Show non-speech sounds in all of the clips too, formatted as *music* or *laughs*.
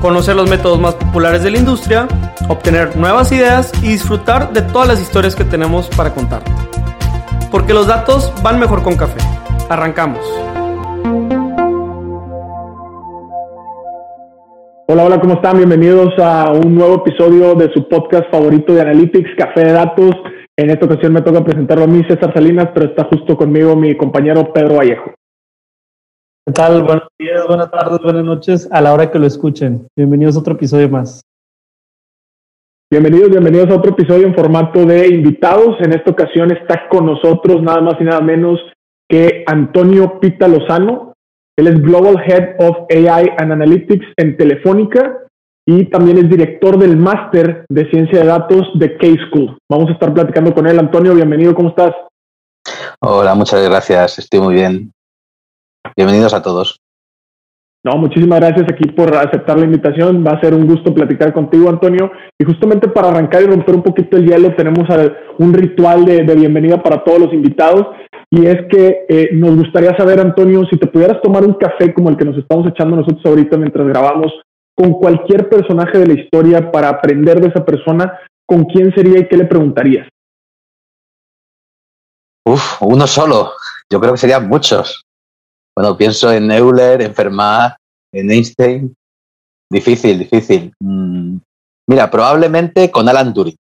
conocer los métodos más populares de la industria, obtener nuevas ideas y disfrutar de todas las historias que tenemos para contar. Porque los datos van mejor con café. Arrancamos. Hola, hola, ¿cómo están? Bienvenidos a un nuevo episodio de su podcast favorito de Analytics, Café de Datos. En esta ocasión me toca presentarlo a mí, César Salinas, pero está justo conmigo mi compañero Pedro Vallejo. ¿Qué tal? Buenos días, buenas tardes, buenas noches a la hora que lo escuchen. Bienvenidos a otro episodio más. Bienvenidos, bienvenidos a otro episodio en formato de invitados. En esta ocasión está con nosotros nada más y nada menos que Antonio Pita Lozano. Él es Global Head of AI and Analytics en Telefónica y también es director del máster de ciencia de datos de K-School. Vamos a estar platicando con él. Antonio, bienvenido, ¿cómo estás? Hola, muchas gracias, estoy muy bien. Bienvenidos a todos. No, muchísimas gracias aquí por aceptar la invitación. Va a ser un gusto platicar contigo, Antonio. Y justamente para arrancar y romper un poquito el hielo, tenemos un ritual de, bienvenida para todos los invitados. Y es que eh, nos gustaría saber, Antonio, si te pudieras tomar un café como el que nos estamos echando nosotros ahorita mientras grabamos, con cualquier personaje de la historia para aprender de esa persona, ¿con quién sería y qué le preguntarías? Uf, uno solo. Yo creo que serían muchos. Bueno, pienso en Euler, en Fermat, en Einstein. Difícil, difícil. Mm, mira, probablemente con Alan Turing.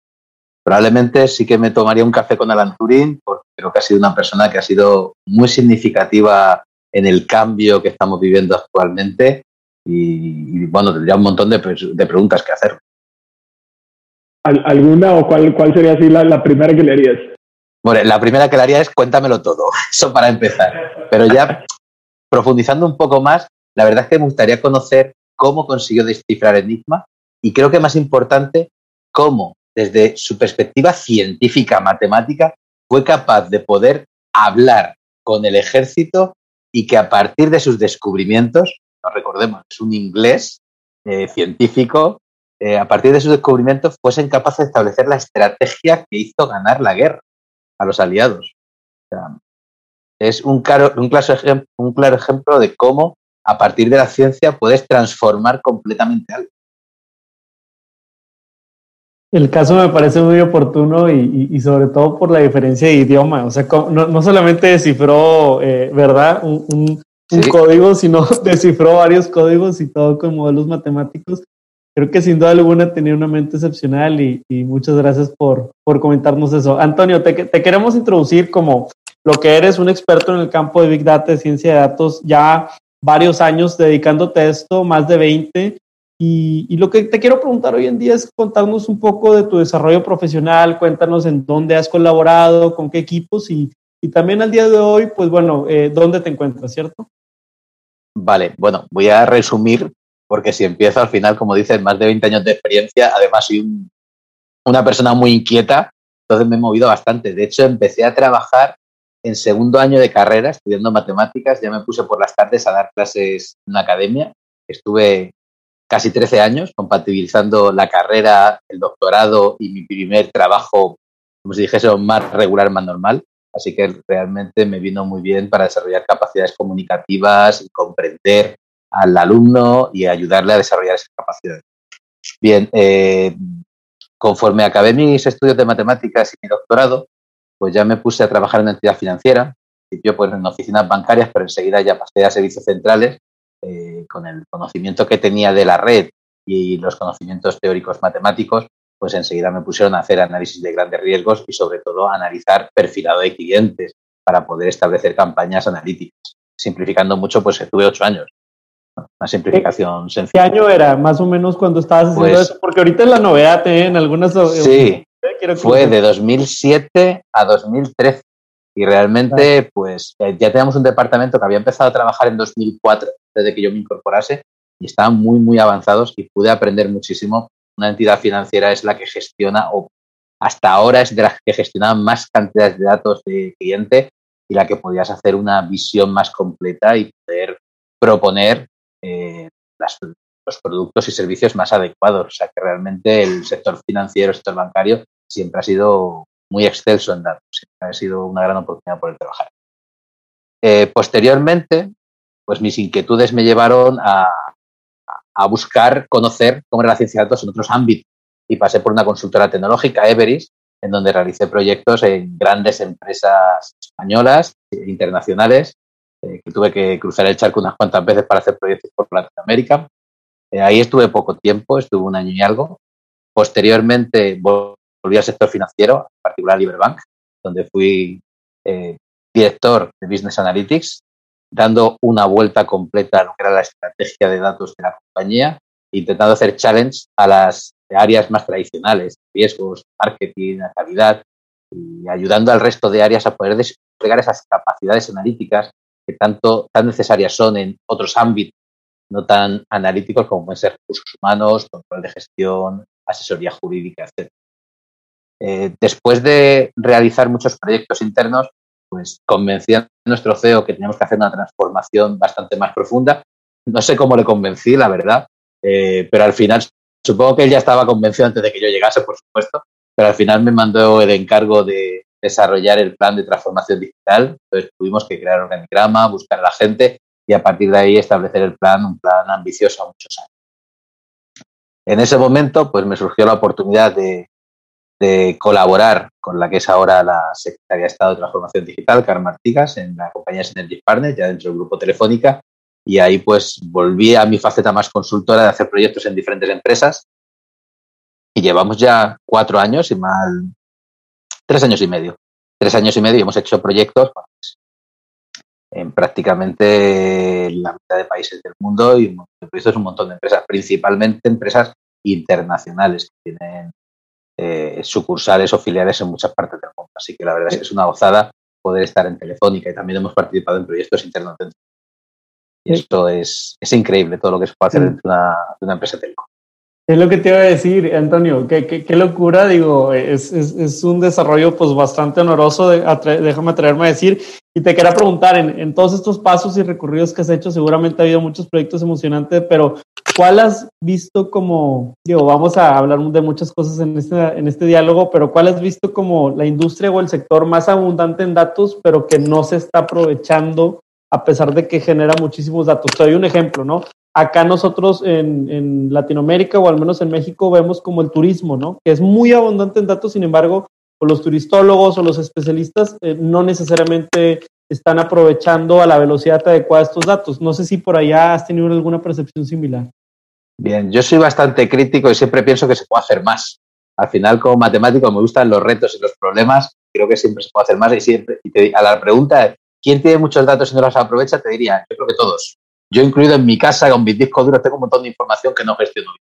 Probablemente sí que me tomaría un café con Alan Turing, porque creo que ha sido una persona que ha sido muy significativa en el cambio que estamos viviendo actualmente. Y, bueno, tendría un montón de, preguntas que hacer. ¿Alguna o cuál, cuál sería así la, primera que le harías? Bueno, la primera que le haría es cuéntamelo todo, *laughs* eso para empezar. Pero ya profundizando un poco más, la verdad es que me gustaría conocer cómo consiguió descifrar Enigma y creo que más importante, cómo desde su perspectiva científica, matemática, fue capaz de poder hablar con el ejército y que a partir de sus descubrimientos, no recordemos, es un inglés eh, científico, eh, a partir de sus descubrimientos fuesen capaces de establecer la estrategia que hizo ganar la guerra a los aliados es un claro, un, un claro ejemplo de cómo a partir de la ciencia puedes transformar completamente algo. El caso me parece muy oportuno y, sobre todo por la diferencia de idioma. O sea, no, solamente descifró, eh, ¿verdad? Un, código, sino *laughs* descifró varios códigos y todo con modelos matemáticos. Creo que sin duda alguna tenía una mente excepcional y, muchas gracias por, por comentarnos eso. Antonio, te, te queremos introducir como lo que eres un experto en el campo de Big Data, de ciencia de datos, ya varios años dedicándote a esto, más de 20. Y, lo que te quiero preguntar hoy en día es contarnos un poco de tu desarrollo profesional, cuéntanos en dónde has colaborado, con qué equipos y, también al día de hoy, pues bueno, eh, dónde te encuentras, ¿cierto? Vale, bueno, voy a resumir porque si empiezo al final, como dices, más de 20 años de experiencia, además soy una persona muy inquieta, entonces me he movido bastante. De hecho, empecé a trabajar en segundo año de carrera, estudiando matemáticas, ya me puse por las tardes a dar clases en la academia. Estuve casi 13 años compatibilizando la carrera, el doctorado y mi primer trabajo, como si dijese, más regular, más normal. Así que realmente me vino muy bien para desarrollar capacidades comunicativas y comprender al alumno y ayudarle a desarrollar esas capacidades. Bien, eh, conforme acabé mis estudios de matemáticas y mi doctorado, pues ya me puse a trabajar en una entidad financiera, principio pues en oficinas bancarias, pero enseguida ya pasé a servicios centrales eh, con el conocimiento que tenía de la red y los conocimientos teóricos matemáticos, pues enseguida me pusieron a hacer análisis de grandes riesgos y sobre todo a analizar perfilado de clientes para poder establecer campañas analíticas. Simplificando mucho, pues estuve ocho años. Una simplificación sencilla. ¿Qué año era más o menos cuando estabas haciendo pues eso? Porque ahorita es la novedad, ¿eh? en algunas... Sí, fue de 2007 a 2013. Y realmente, pues eh, ya teníamos un departamento que había empezado a trabajar en 2004, desde que yo me incorporase, y estaban muy, muy avanzados y pude aprender muchísimo. Una entidad financiera es la que gestiona o hasta ahora es de las que gestionaban más cantidades de datos de cliente y la que podías hacer una visión más completa y poder proponer eh, los productos y servicios más adecuados. O sea que realmente el sector financiero, el sector bancario, siempre ha sido muy excelso en datos. Siempre ha sido una gran oportunidad poder trabajar. Eh, posteriormente, pues mis inquietudes me llevaron a, a buscar conocer cómo era la ciencia de datos en otros ámbitos y pasé por una consultora tecnológica, Everis, en donde realicé proyectos en grandes empresas españolas e internacionales, eh, que tuve que cruzar el charco unas cuantas veces para hacer proyectos por Latinoamérica. Eh, ahí estuve poco tiempo, estuve un año y algo. Posteriormente al sector financiero, en particular Liberbank, donde fui eh, director de Business Analytics, dando una vuelta completa a lo que era la estrategia de datos de la compañía, intentando hacer challenge a las áreas más tradicionales, riesgos, marketing, calidad, y ayudando al resto de áreas a poder desplegar esas capacidades analíticas que tanto tan necesarias son en otros ámbitos no tan analíticos como pueden ser recursos humanos, control de gestión, asesoría jurídica, etc. Eh, después de realizar muchos proyectos internos, pues convencí a nuestro CEO que teníamos que hacer una transformación bastante más profunda. No sé cómo le convencí, la verdad, eh, pero al final Supongo que él ya estaba convencido antes de que yo llegase, por supuesto, pero al final me mandó el encargo de desarrollar el plan de transformación digital. Entonces tuvimos que crear organigrama, buscar a la gente y a partir de ahí establecer el plan, un plan ambicioso a muchos años. En ese momento, pues me surgió la oportunidad de, colaborar con la que es ahora la Secretaría de Estado de Transformación Digital, Carmen Artigas, en la compañía Synergy Partners, ya dentro del grupo Telefónica, y ahí pues volví a mi faceta más consultora de hacer proyectos en diferentes empresas y llevamos ya cuatro años y mal, tres años y medio. Tres años y medio y hemos hecho proyectos pues, en prácticamente la mitad de países del mundo y proyectos un montón de empresas, principalmente empresas internacionales que tienen eh, sucursales o filiales en muchas partes del mundo. Así que la verdad es que es una gozada poder estar en Telefónica y también hemos participado en proyectos internos y esto es, es increíble todo lo que se puede hacer dentro de una, de una empresa telco. Es lo que te iba a decir, Antonio, qué, qué, qué locura, digo, es, es, es, un desarrollo pues bastante honoroso, de, déjame atreverme a decir, y te quería preguntar, en, en, todos estos pasos y recorridos que has hecho, seguramente ha habido muchos proyectos emocionantes, pero ¿cuál has visto como, digo, vamos a hablar de muchas cosas en este, en este diálogo, pero cuál has visto como la industria o el sector más abundante en datos, pero que no se está aprovechando a pesar de que genera muchísimos datos. Te doy un ejemplo, ¿no? Acá nosotros en, Latinoamérica o al menos en México vemos como el turismo, ¿no? Que es muy abundante en datos, sin embargo, los turistólogos o los especialistas eh, no necesariamente están aprovechando a la velocidad adecuada estos datos. No sé si por allá has tenido alguna percepción similar. Bien, yo soy bastante crítico y siempre pienso que se puede hacer más. Al final, como matemático, me gustan los retos y los problemas. Creo que siempre se puede hacer más y siempre. Y a la pregunta ¿Quién tiene muchos datos y no los aprovecha? Te diría, yo creo que todos. Yo incluido en mi casa con mis discos duros tengo un montón de información que no gestiono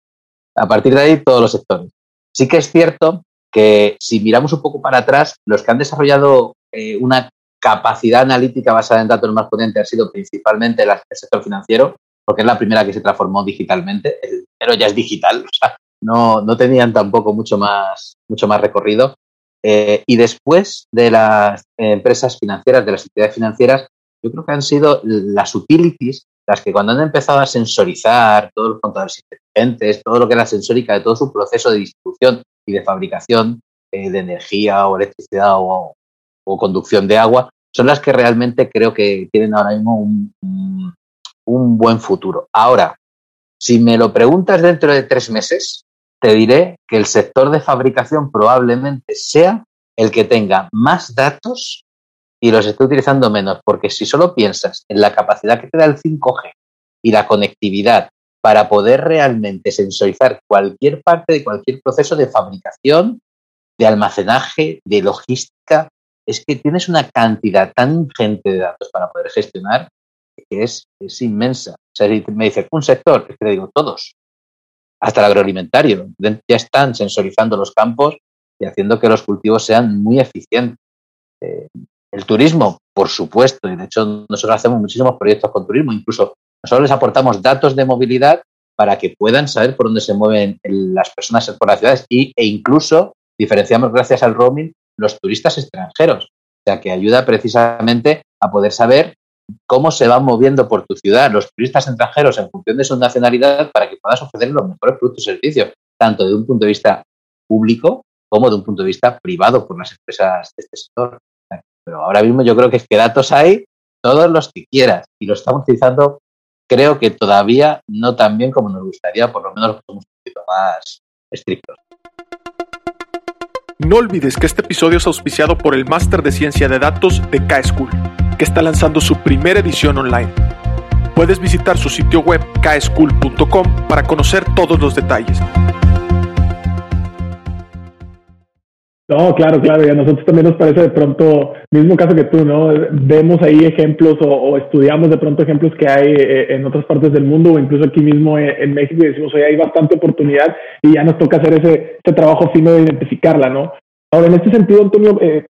A partir de ahí, todos los sectores. Sí que es cierto que si miramos un poco para atrás, los que han desarrollado eh, una capacidad analítica basada en datos más potentes han sido principalmente el sector financiero, porque es la primera que se transformó digitalmente. El ya es digital, *laughs* o sea, no, no tenían tampoco mucho más, mucho más recorrido. Eh, y después de las empresas financieras, de las entidades financieras, yo creo que han sido las utilities las que cuando han empezado a sensorizar todos los contadores inteligentes, todo lo que era sensórica de todo su proceso de distribución y de fabricación eh, de energía o electricidad o, conducción de agua, son las que realmente creo que tienen ahora mismo un buen futuro. Ahora, si me lo preguntas dentro de tres meses, te diré que el sector de fabricación probablemente sea el que tenga más datos y los esté utilizando menos, porque si solo piensas en la capacidad que te da el 5G y la conectividad para poder realmente sensorizar cualquier parte de cualquier proceso de fabricación, de almacenaje, de logística, es que tienes una cantidad tan ingente de datos para poder gestionar que es, es inmensa. O sea, si me dice un sector, es que te digo todos, hasta el agroalimentario. Ya están sensorizando los campos y haciendo que los cultivos sean muy eficientes. Eh, el turismo, por supuesto, y de hecho nosotros hacemos muchísimos proyectos con turismo, incluso nosotros les aportamos datos de movilidad para que puedan saber por dónde se mueven las personas por las ciudades y, e incluso diferenciamos gracias al roaming los turistas extranjeros. O sea, que ayuda precisamente a poder saber cómo se van moviendo por tu ciudad los turistas extranjeros en función de su nacionalidad para que puedas ofrecer los mejores productos y servicios, tanto de un punto de vista público como de un punto de vista privado por las empresas de este sector. Pero ahora mismo yo creo que es que datos hay todos los que quieras y lo estamos utilizando creo que todavía no tan bien como nos gustaría, por lo menos somos un poquito más estrictos. No olvides que este episodio es auspiciado por el Máster de Ciencia de Datos de K-School, que está lanzando su primera edición online. Puedes visitar su sitio web kschool.com para conocer todos los detalles. No, claro, claro, y a nosotros también nos parece de pronto, mismo caso que tú, ¿no? Vemos ahí ejemplos o, estudiamos de pronto ejemplos que hay eh, en otras partes del mundo o incluso aquí mismo en, México y decimos, oye, hay bastante oportunidad y ya nos toca hacer ese, ese trabajo fino de identificarla, ¿no? Ahora, en este sentido, Antonio, eh,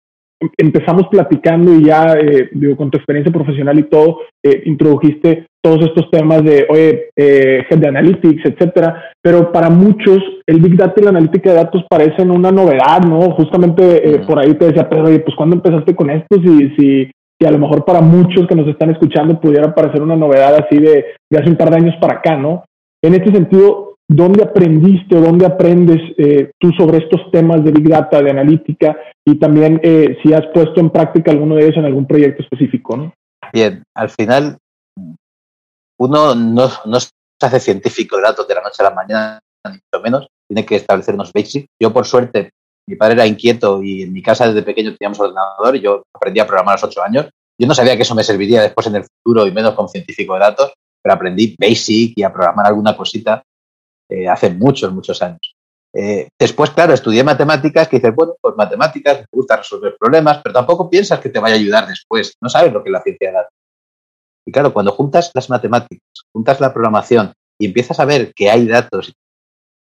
empezamos platicando y ya, eh, digo, con tu experiencia profesional y todo, eh, introdujiste todos estos temas de, oye, eh, de analytics, etcétera, pero para muchos el Big Data y la analítica de datos parecen una novedad, ¿no? Justamente eh, por ahí te decía, pero oye, pues ¿cuándo empezaste con esto? Si, si, si a lo mejor para muchos que nos están escuchando pudiera parecer una novedad así de, de hace un par de años para acá, ¿no? En este sentido, ¿Dónde aprendiste o dónde aprendes eh, tú sobre estos temas de Big Data, de analítica y también eh, si has puesto en práctica alguno de ellos en algún proyecto específico? ¿no? Bien, al final uno no, se hace científico de datos de la noche a la mañana, ni mucho menos, tiene que establecer unos basics. Yo, por suerte, mi padre era inquieto y en mi casa desde pequeño teníamos ordenador y yo aprendí a programar a los ocho años. Yo no sabía que eso me serviría después en el futuro y menos como científico de datos, pero aprendí basic y a programar alguna cosita eh, hace muchos, muchos años. Eh, después, claro, estudié matemáticas, que dices, bueno, pues matemáticas, me gusta resolver problemas, pero tampoco piensas que te vaya a ayudar después, no sabes lo que es la ciencia de datos. Y claro, cuando juntas las matemáticas, juntas la programación y empiezas a ver que hay datos y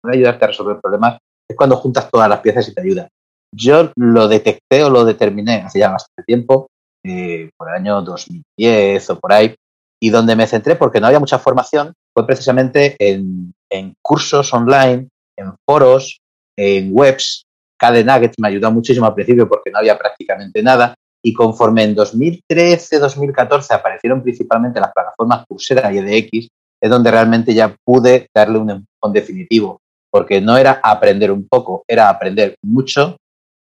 pueden ayudarte a resolver problemas, es cuando juntas todas las piezas y te ayudan. Yo lo detecté o lo determiné hace ya bastante tiempo, eh, por el año 2010 o por ahí, y donde me centré porque no había mucha formación fue precisamente en en cursos online, en foros, en webs. KD Nuggets me ayudó muchísimo al principio porque no había prácticamente nada. Y conforme en 2013-2014 aparecieron principalmente las plataformas Coursera y EDX, es donde realmente ya pude darle un empujón definitivo. Porque no era aprender un poco, era aprender mucho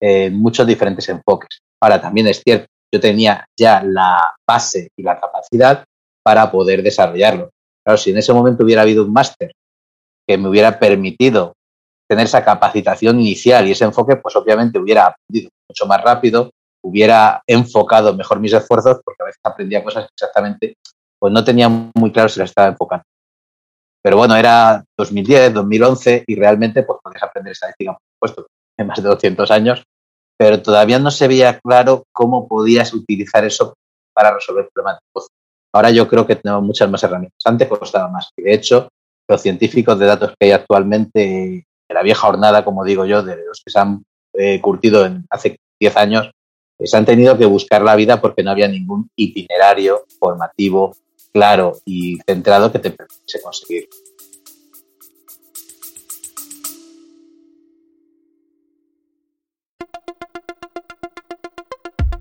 en muchos diferentes enfoques. Ahora, también es cierto, yo tenía ya la base y la capacidad para poder desarrollarlo. Claro, si en ese momento hubiera habido un máster que me hubiera permitido tener esa capacitación inicial y ese enfoque, pues obviamente hubiera aprendido mucho más rápido, hubiera enfocado mejor mis esfuerzos, porque a veces aprendía cosas exactamente, pues no tenía muy claro si las estaba enfocando. Pero bueno, era 2010, 2011 y realmente pues podías aprender estadística, por supuesto, *laughs* en más de 200 años, pero todavía no se veía claro cómo podías utilizar eso para resolver problemas. Ahora yo creo que tenemos muchas más herramientas. Antes costaba más. De hecho, los científicos de datos que hay actualmente, de la vieja jornada, como digo yo, de los que se han eh, curtido en, hace 10 años, se han tenido que buscar la vida porque no había ningún itinerario formativo claro y centrado que te permitiese conseguir.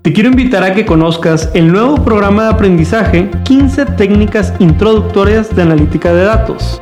Te quiero invitar a que conozcas el nuevo programa de aprendizaje 15 técnicas introductorias de analítica de datos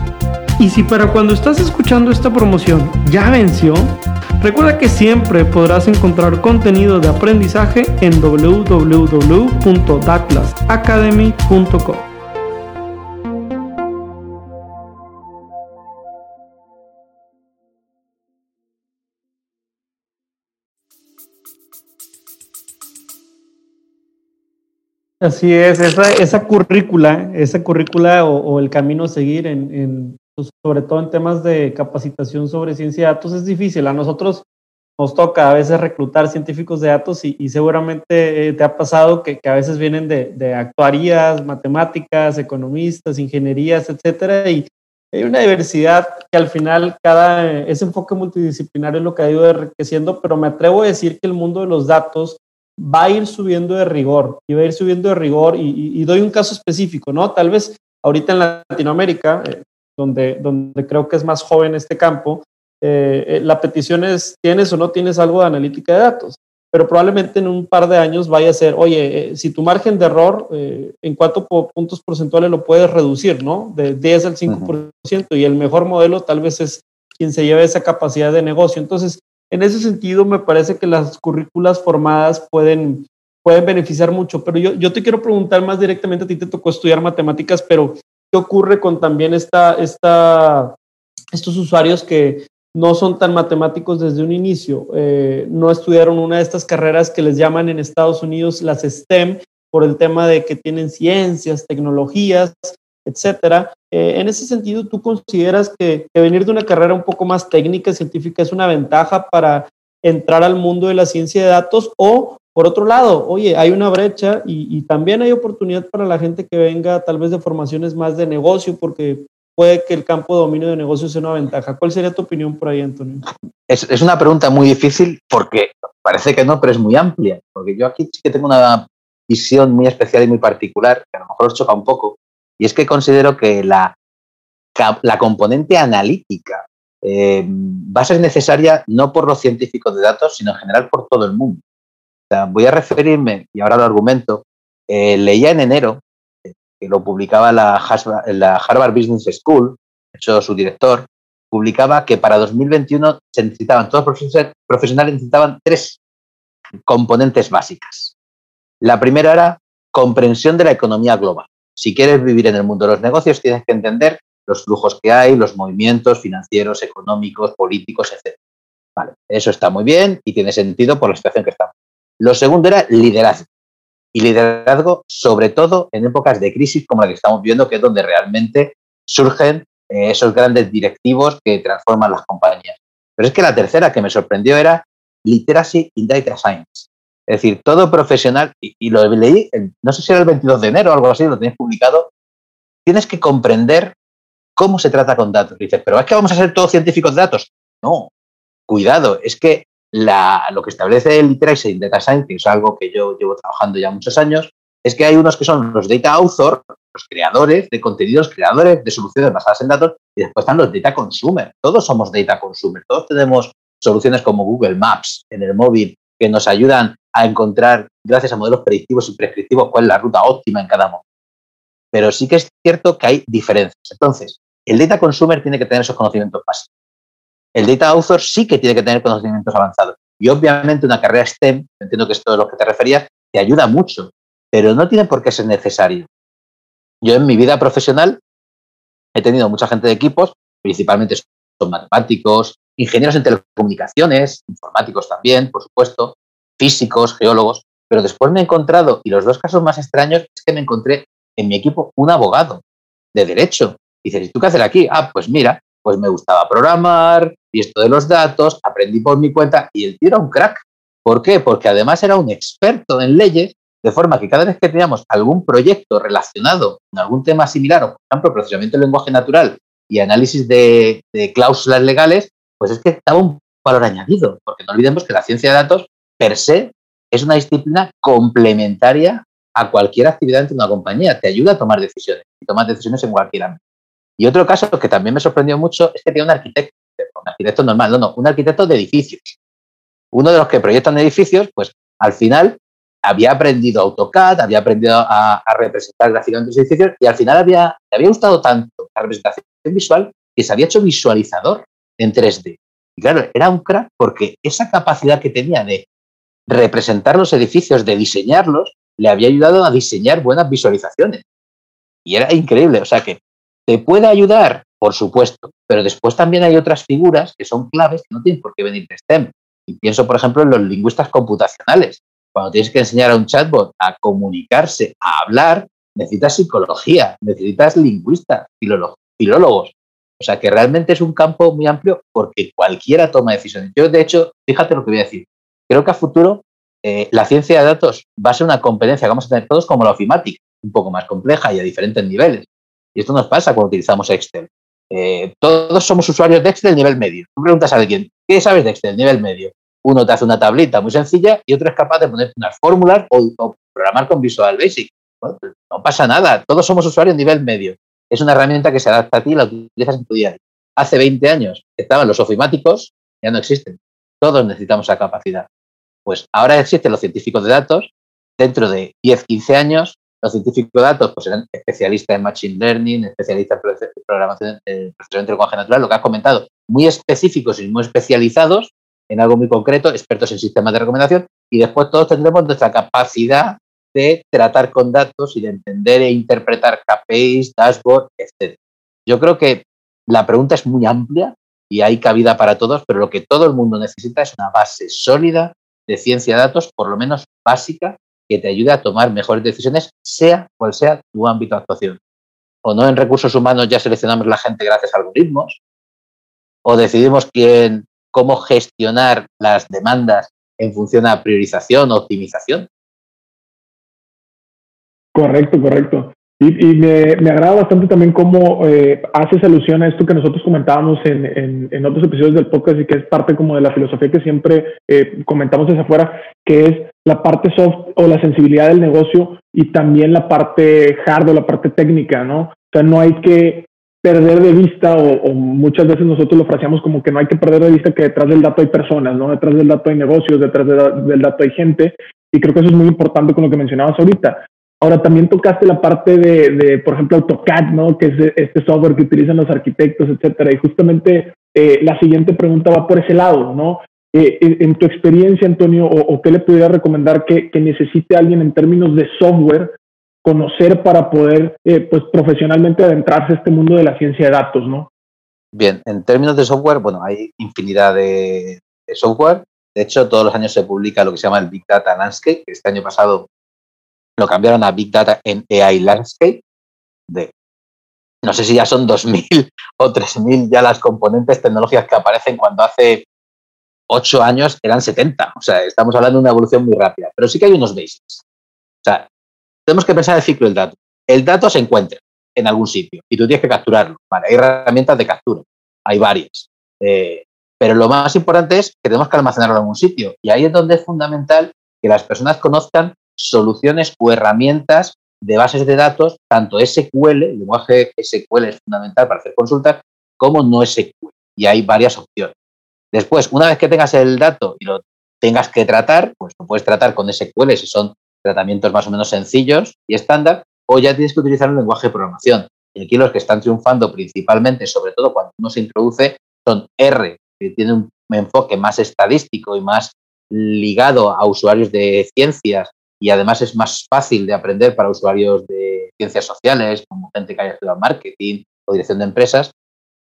Y si para cuando estás escuchando esta promoción ya venció, recuerda que siempre podrás encontrar contenido de aprendizaje en www.datlasacademy.com. Así es, esa, esa currícula, esa currícula o, el camino a seguir en, pues, sobre todo en temas de capacitación sobre ciencia de datos, es difícil. A nosotros nos toca a veces reclutar científicos de datos y, seguramente eh, te ha pasado que, a veces vienen de, actuarías, matemáticas, economistas, ingenierías, etcétera, y hay una diversidad que al final cada, ese enfoque multidisciplinario es lo que ha ido enriqueciendo, pero me atrevo a decir que el mundo de los datos va a ir subiendo de rigor y va a ir subiendo de rigor y, doy un caso específico, ¿no? Tal vez ahorita en Latinoamérica, eh, donde, donde creo que es más joven este campo, eh, eh, la petición es, ¿tienes o no tienes algo de analítica de datos? Pero probablemente en un par de años vaya a ser, oye, si tu margen de error, ¿en cuántos puntos porcentuales lo puedes reducir, no? De 10 al 5%, y el mejor modelo tal vez es quien se lleve esa capacidad de negocio. Entonces, en ese sentido, me parece que las currículas formadas pueden, pueden beneficiar mucho, pero yo, yo te quiero preguntar más directamente, a ti te tocó estudiar matemáticas, pero ¿qué ocurre con también esta, estos usuarios que no son tan matemáticos desde un inicio? Eh, no estudiaron una de estas carreras que les llaman en Estados Unidos las STEM por el tema de que tienen ciencias, tecnologías, etcétera. Eh, en ese sentido, ¿tú consideras que, venir de una carrera un poco más técnica, científica, es una ventaja para entrar al mundo de la ciencia de datos? O, por otro lado, oye, hay una brecha y, también hay oportunidad para la gente que venga tal vez de formaciones más de negocio, porque puede que el campo de dominio de negocio sea una ventaja. ¿Cuál sería tu opinión por ahí, Antonio? Es, una pregunta muy difícil porque parece que no, pero es muy amplia, porque yo aquí sí que tengo una visión muy especial y muy particular, que a lo mejor os choca un poco, y es que considero que la, la componente analítica eh, va a ser necesaria no por los científicos de datos, sino en general por todo el mundo. Voy a referirme, y ahora lo argumento, eh, leía en enero, que lo publicaba la, Harvard Business School, hecho su director, publicaba que para 2021 se necesitaban, todos los profesionales necesitaban tres componentes básicas. La primera era comprensión de la economía global si quieres vivir en el mundo de los negocios, tienes que entender los flujos que hay, los movimientos financieros, económicos, políticos, etc. Vale, eso está muy bien y tiene sentido por la situación que estamos. Lo segundo era liderazgo. Y liderazgo, sobre todo en épocas de crisis como la que estamos viendo, que es donde realmente surgen eh, esos grandes directivos que transforman las compañías. Pero es que la tercera que me sorprendió era literacy in data science. Es decir, todo profesional, y, lo leí, no sé si era el 22 de enero o algo así, lo tenéis publicado, tienes que comprender cómo se trata con datos. dices, pero es que vamos a ser todos científicos de datos. No, cuidado, es que lo que establece el Literacy in Data Science, que es algo que yo llevo trabajando ya muchos años, es que hay unos que son los data author, los creadores de contenidos, creadores de soluciones basadas en datos, y después están los data consumer. Todos somos data consumer, todos tenemos soluciones como Google Maps en el móvil que nos ayudan a encontrar, gracias a modelos predictivos y prescriptivos, cuál es la ruta óptima en cada momento. Pero sí que es cierto que hay diferencias. Entonces, el data consumer tiene que tener esos conocimientos básicos. El data author sí que tiene que tener conocimientos avanzados. Y obviamente una carrera STEM, entiendo que es todo lo que te referías, te ayuda mucho, pero no tiene por qué ser necesario. Yo en mi vida profesional he tenido mucha gente de equipos, principalmente son matemáticos, ingenieros en telecomunicaciones, informáticos también, por supuesto, físicos, geólogos, pero después me he encontrado, y los dos casos más extraños es que me encontré en mi equipo un abogado de derecho. Y dices, ¿y tú qué haces aquí? Ah, pues mira, pues me gustaba programar, y esto de los datos, aprendí por mi cuenta, y el tío era un crack. ¿Por qué? Porque además era un experto en leyes, de forma que cada vez que teníamos algún proyecto relacionado con algún tema similar, o por ejemplo, procesamiento de lenguaje natural y análisis de, cláusulas legales, pues es que estaba un valor añadido, porque no olvidemos que la ciencia de datos per se es una disciplina complementaria a cualquier actividad dentro de una compañía. Te ayuda a tomar decisiones y tomar decisiones en cualquier ámbito. Y otro caso que también me sorprendió mucho es que tiene un arquitecto, un arquitecto normal, no, no, un arquitecto de edificios. Uno de los que proyectan edificios, pues al final había aprendido AutoCAD, había aprendido a, representar gráficamente los edificios y al final había, le había gustado tanto la representación visual que se había hecho visualizador en 3D. Y claro, era un crack porque esa capacidad que tenía de representar los edificios, de diseñarlos, le había ayudado a diseñar buenas visualizaciones. Y era increíble, o sea que te puede ayudar, por supuesto, pero después también hay otras figuras que son claves que no tienen por qué venir de STEM. Y pienso, por ejemplo, en los lingüistas computacionales. Cuando tienes que enseñar a un chatbot a comunicarse, a hablar, necesitas psicología, necesitas lingüistas, filólogos. O sea, que realmente es un campo muy amplio porque cualquiera toma decisiones. Yo, de hecho, fíjate lo que voy a decir. Creo que a futuro eh, la ciencia de datos va a ser una competencia que vamos a tener todos como la ofimática, un poco más compleja y a diferentes niveles. Y esto nos pasa cuando utilizamos Excel. Eh, todos somos usuarios de Excel nivel medio. Tú preguntas a alguien, ¿qué sabes de Excel nivel medio? Uno te hace una tablita muy sencilla y otro es capaz de poner unas fórmulas o, programar con Visual Basic. no pasa nada, todos somos usuarios nivel medio. Es una herramienta que se adapta a ti y la utilizas en tu día. Hace 20 años estaban los ofimáticos, ya no existen. Todos necesitamos esa capacidad. Pues ahora existen los científicos de datos. Dentro de 10, 15 años, los científicos de datos pues, serán especialistas en Machine Learning, especialistas en programación, en procesamiento de lenguaje natural, lo que has comentado, muy específicos y muy especializados en algo muy concreto, expertos en sistemas de recomendación, y después todos tendremos nuestra capacidad de tratar con datos y de entender e interpretar KPIs, dashboards, etc. Yo creo que la pregunta es muy amplia y hay cabida para todos, pero lo que todo el mundo necesita es una base sólida de ciencia de datos, por lo menos básica, que te ayude a tomar mejores decisiones, sea cual sea tu ámbito de actuación. O no en recursos humanos ya seleccionamos la gente gracias a algoritmos, o decidimos quién, cómo gestionar las demandas en función a priorización optimización. Correcto, correcto. Y, me, agrada bastante también cómo eh, haces alusión a esto que nosotros comentábamos en, en, otros episodios del podcast y que es parte como de la filosofía que siempre eh, comentamos desde afuera, que es la parte soft o la sensibilidad del negocio y también la parte hard o la parte técnica, ¿no? O sea, no hay que perder de vista o, muchas veces nosotros lo fraseamos como que no hay que perder de vista que detrás del dato hay personas, ¿no? Detrás del dato hay negocios, detrás del dato hay gente y creo que eso es muy importante con lo que mencionabas ahorita. Ahora también tocaste la parte de, por ejemplo, AutoCAD, ¿no? Que es este software que utilizan los arquitectos, etcétera. Y justamente eh, la siguiente pregunta va por ese lado, ¿no? Eh, en tu experiencia, Antonio, o, qué le pudiera recomendar que, necesite alguien en términos de software conocer para poder, eh, pues, profesionalmente adentrarse a este mundo de la ciencia de datos, ¿no? Bien, en términos de software, bueno, hay infinidad de, software. De hecho, todos los años se publica lo que se llama el Big Data Landscape, este año pasado lo cambiaron a Big Data en AI Landscape. De, no sé si ya son 2.000 *laughs* o 3.000 ya las componentes tecnológicas que aparecen cuando hace 8 años eran 70. O sea, estamos hablando de una evolución muy rápida. Pero sí que hay unos basics. O sea, tenemos que pensar el ciclo del dato. El dato se encuentra en algún sitio y tú tienes que capturarlo. Vale, hay herramientas de captura, hay varias. Eh, pero lo más importante es que tenemos que almacenarlo en algún sitio. Y ahí es donde es fundamental que las personas conozcan soluciones o herramientas de bases de datos, tanto SQL, el lenguaje SQL es fundamental para hacer consultas, como no SQL. Y hay varias opciones. Después, una vez que tengas el dato y lo tengas que tratar, pues lo puedes tratar con SQL si son tratamientos más o menos sencillos y estándar, o ya tienes que utilizar un lenguaje de programación. Y aquí los que están triunfando principalmente, sobre todo cuando uno se introduce, son R, que tiene un enfoque más estadístico y más ligado a usuarios de ciencias y además es más fácil de aprender para usuarios de ciencias sociales, como gente que haya estudiado marketing o dirección de empresas.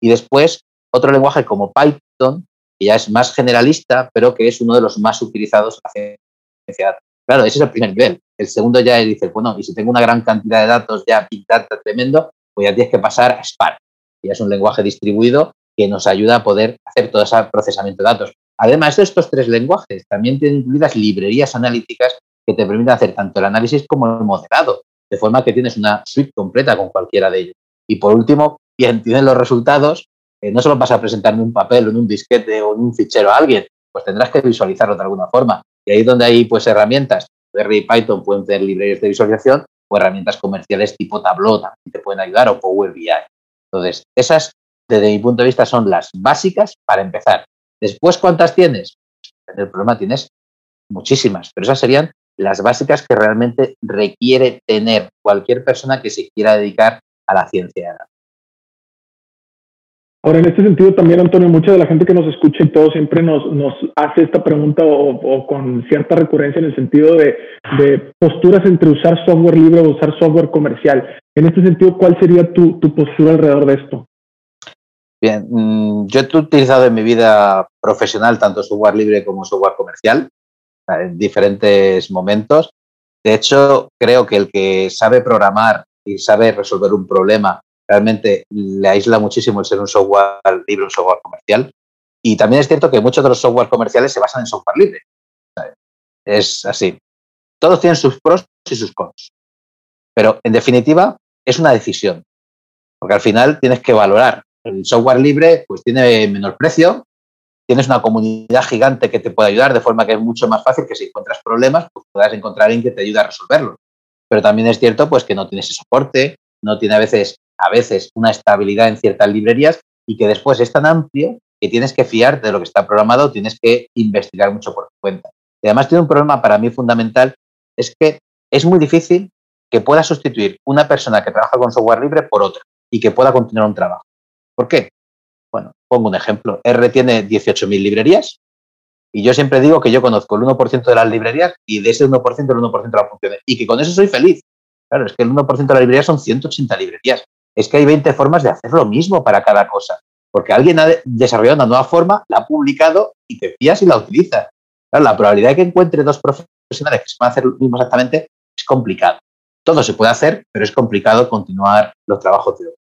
Y después otro lenguaje como Python, que ya es más generalista, pero que es uno de los más utilizados en la ciencia. Claro, ese es el primer nivel. El segundo ya dice, bueno, y si tengo una gran cantidad de datos ya Big Data tremendo, pues ya tienes que pasar a Spark. Ya es un lenguaje distribuido que nos ayuda a poder hacer todo ese procesamiento de datos. Además de estos tres lenguajes, también tienen incluidas librerías analíticas que te permite hacer tanto el análisis como el modelado, de forma que tienes una suite completa con cualquiera de ellos. Y por último, quien tiene los resultados, eh, no solo vas a presentar en un papel en un disquete o en un fichero a alguien, pues tendrás que visualizarlo de alguna forma. Y ahí es donde hay pues herramientas, R y Python pueden tener librerías de visualización o herramientas comerciales tipo Tableau también te pueden ayudar o Power BI. Entonces, esas, desde mi punto de vista, son las básicas para empezar. Después, ¿cuántas tienes? El problema tienes muchísimas, pero esas serían las básicas que realmente requiere tener cualquier persona que se quiera dedicar a la ciencia. Ahora, en este sentido también, Antonio, mucha de la gente que nos escucha y todo siempre nos, nos hace esta pregunta o, con cierta recurrencia en el sentido de, posturas entre usar software libre o usar software comercial. En este sentido, ¿cuál sería tu, tu postura alrededor de esto? Bien, mm, yo he utilizado en mi vida profesional tanto software libre como software comercial en diferentes momentos. De hecho, creo que el que sabe programar y sabe resolver un problema realmente le aísla muchísimo el ser un software libre, un software comercial. Y también es cierto que muchos de los software comerciales se basan en software libre. Es así. Todos tienen sus pros y sus cons. Pero en definitiva, es una decisión. Porque al final tienes que valorar. El software libre pues tiene menor precio, tienes una comunidad gigante que te puede ayudar, de forma que es mucho más fácil que si encuentras problemas, pues puedas encontrar alguien que te ayude a resolverlos. Pero también es cierto pues que no tienes ese soporte, no tiene a veces, a veces una estabilidad en ciertas librerías y que después es tan amplio que tienes que fiar de lo que está programado, tienes que investigar mucho por cuenta. Y además tiene un problema para mí fundamental, es que es muy difícil que pueda sustituir una persona que trabaja con software libre por otra y que pueda continuar un trabajo. ¿Por qué? Bueno, pongo un ejemplo. R tiene 18.000 librerías y yo siempre digo que yo conozco el 1% de las librerías y de ese 1% el 1% de las funciones y que con eso soy feliz. Claro, es que el 1% de las librerías son 180 librerías. Es que hay 20 formas de hacer lo mismo para cada cosa. Porque alguien ha desarrollado una nueva forma, la ha publicado y te fías y la utilizas. La probabilidad de que encuentre dos profesionales que se van a hacer lo mismo exactamente es complicado. Todo se puede hacer, pero es complicado continuar los trabajos de otro.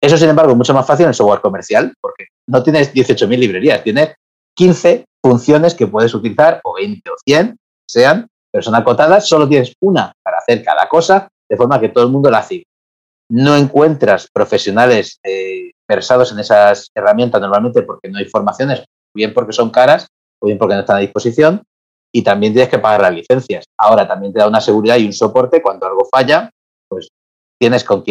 Eso, sin embargo, es mucho más fácil en el software comercial, porque no tienes 18.000 librerías, tienes 15 funciones que puedes utilizar, o 20 o 100, sean, pero son acotadas, solo tienes una para hacer cada cosa, de forma que todo el mundo la hace. No encuentras profesionales eh, versados en esas herramientas normalmente porque no hay formaciones, bien porque son caras o bien porque no están a disposición, y también tienes que pagar las licencias. Ahora también te da una seguridad y un soporte cuando algo falla, pues tienes con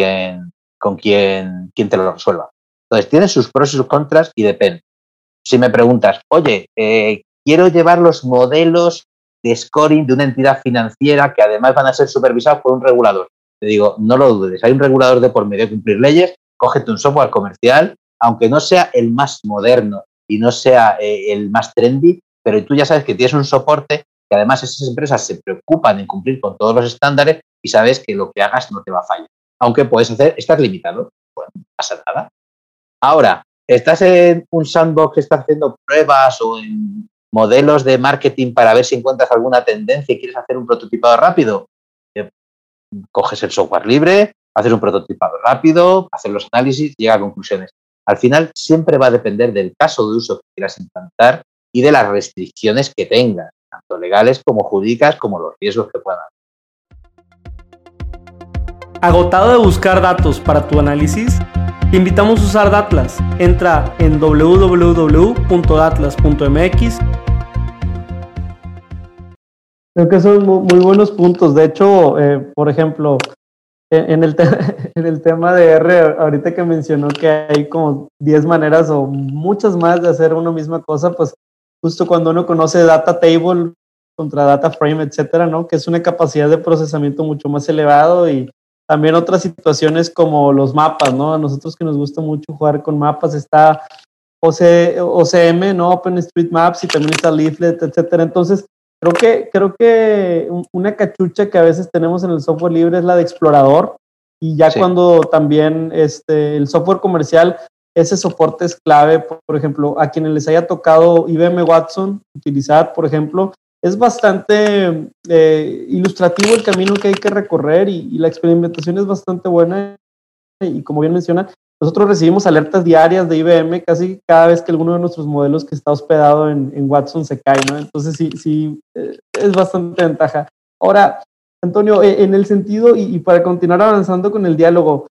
con quien, quien te lo resuelva. Entonces, tiene sus pros y sus contras y depende. Si me preguntas, oye, eh, quiero llevar los modelos de scoring de una entidad financiera que además van a ser supervisados por un regulador. Te digo, no lo dudes, hay un regulador de por medio de cumplir leyes, cógete un software comercial, aunque no sea el más moderno y no sea eh, el más trendy, pero tú ya sabes que tienes un soporte que además esas empresas se preocupan en cumplir con todos los estándares y sabes que lo que hagas no te va a fallar aunque puedes hacer, estás limitado. Bueno, no pasa nada. Ahora, estás en un sandbox que está haciendo pruebas o en modelos de marketing para ver si encuentras alguna tendencia y quieres hacer un prototipado rápido. Coges el software libre, haces un prototipado rápido, haces los análisis, llega a conclusiones. Al final siempre va a depender del caso de uso que quieras implantar y de las restricciones que tengas, tanto legales como jurídicas, como los riesgos que puedan. ¿Agotado de buscar datos para tu análisis? Te invitamos a usar Datlas. Entra en www.datlas.mx. Creo que son muy buenos puntos. De hecho, eh, por ejemplo, en el, *laughs* en el tema de R, ahorita que mencionó que hay como 10 maneras o muchas más de hacer una misma cosa, pues justo cuando uno conoce Data Table contra Data Frame, etcétera, ¿no? Que es una capacidad de procesamiento mucho más elevado y también otras situaciones como los mapas, ¿no? A nosotros que nos gusta mucho jugar con mapas, está OCM, ¿no? OpenStreetMaps y también está Leaflet, etcétera. Entonces, creo que, creo que una cachucha que a veces tenemos en el software libre es la de explorador. Y ya cuando también este, el software comercial, ese soporte es clave, por ejemplo, a quienes les haya tocado IBM Watson utilizar, por ejemplo, es bastante eh, ilustrativo el camino que hay que recorrer y, la experimentación es bastante buena. Y como bien menciona, nosotros recibimos alertas diarias de IBM casi cada vez que alguno de nuestros modelos que está hospedado en, Watson se cae, ¿no? Entonces sí, sí, eh, es bastante ventaja. Ahora, Antonio, eh, en el sentido, y, para continuar avanzando con el diálogo,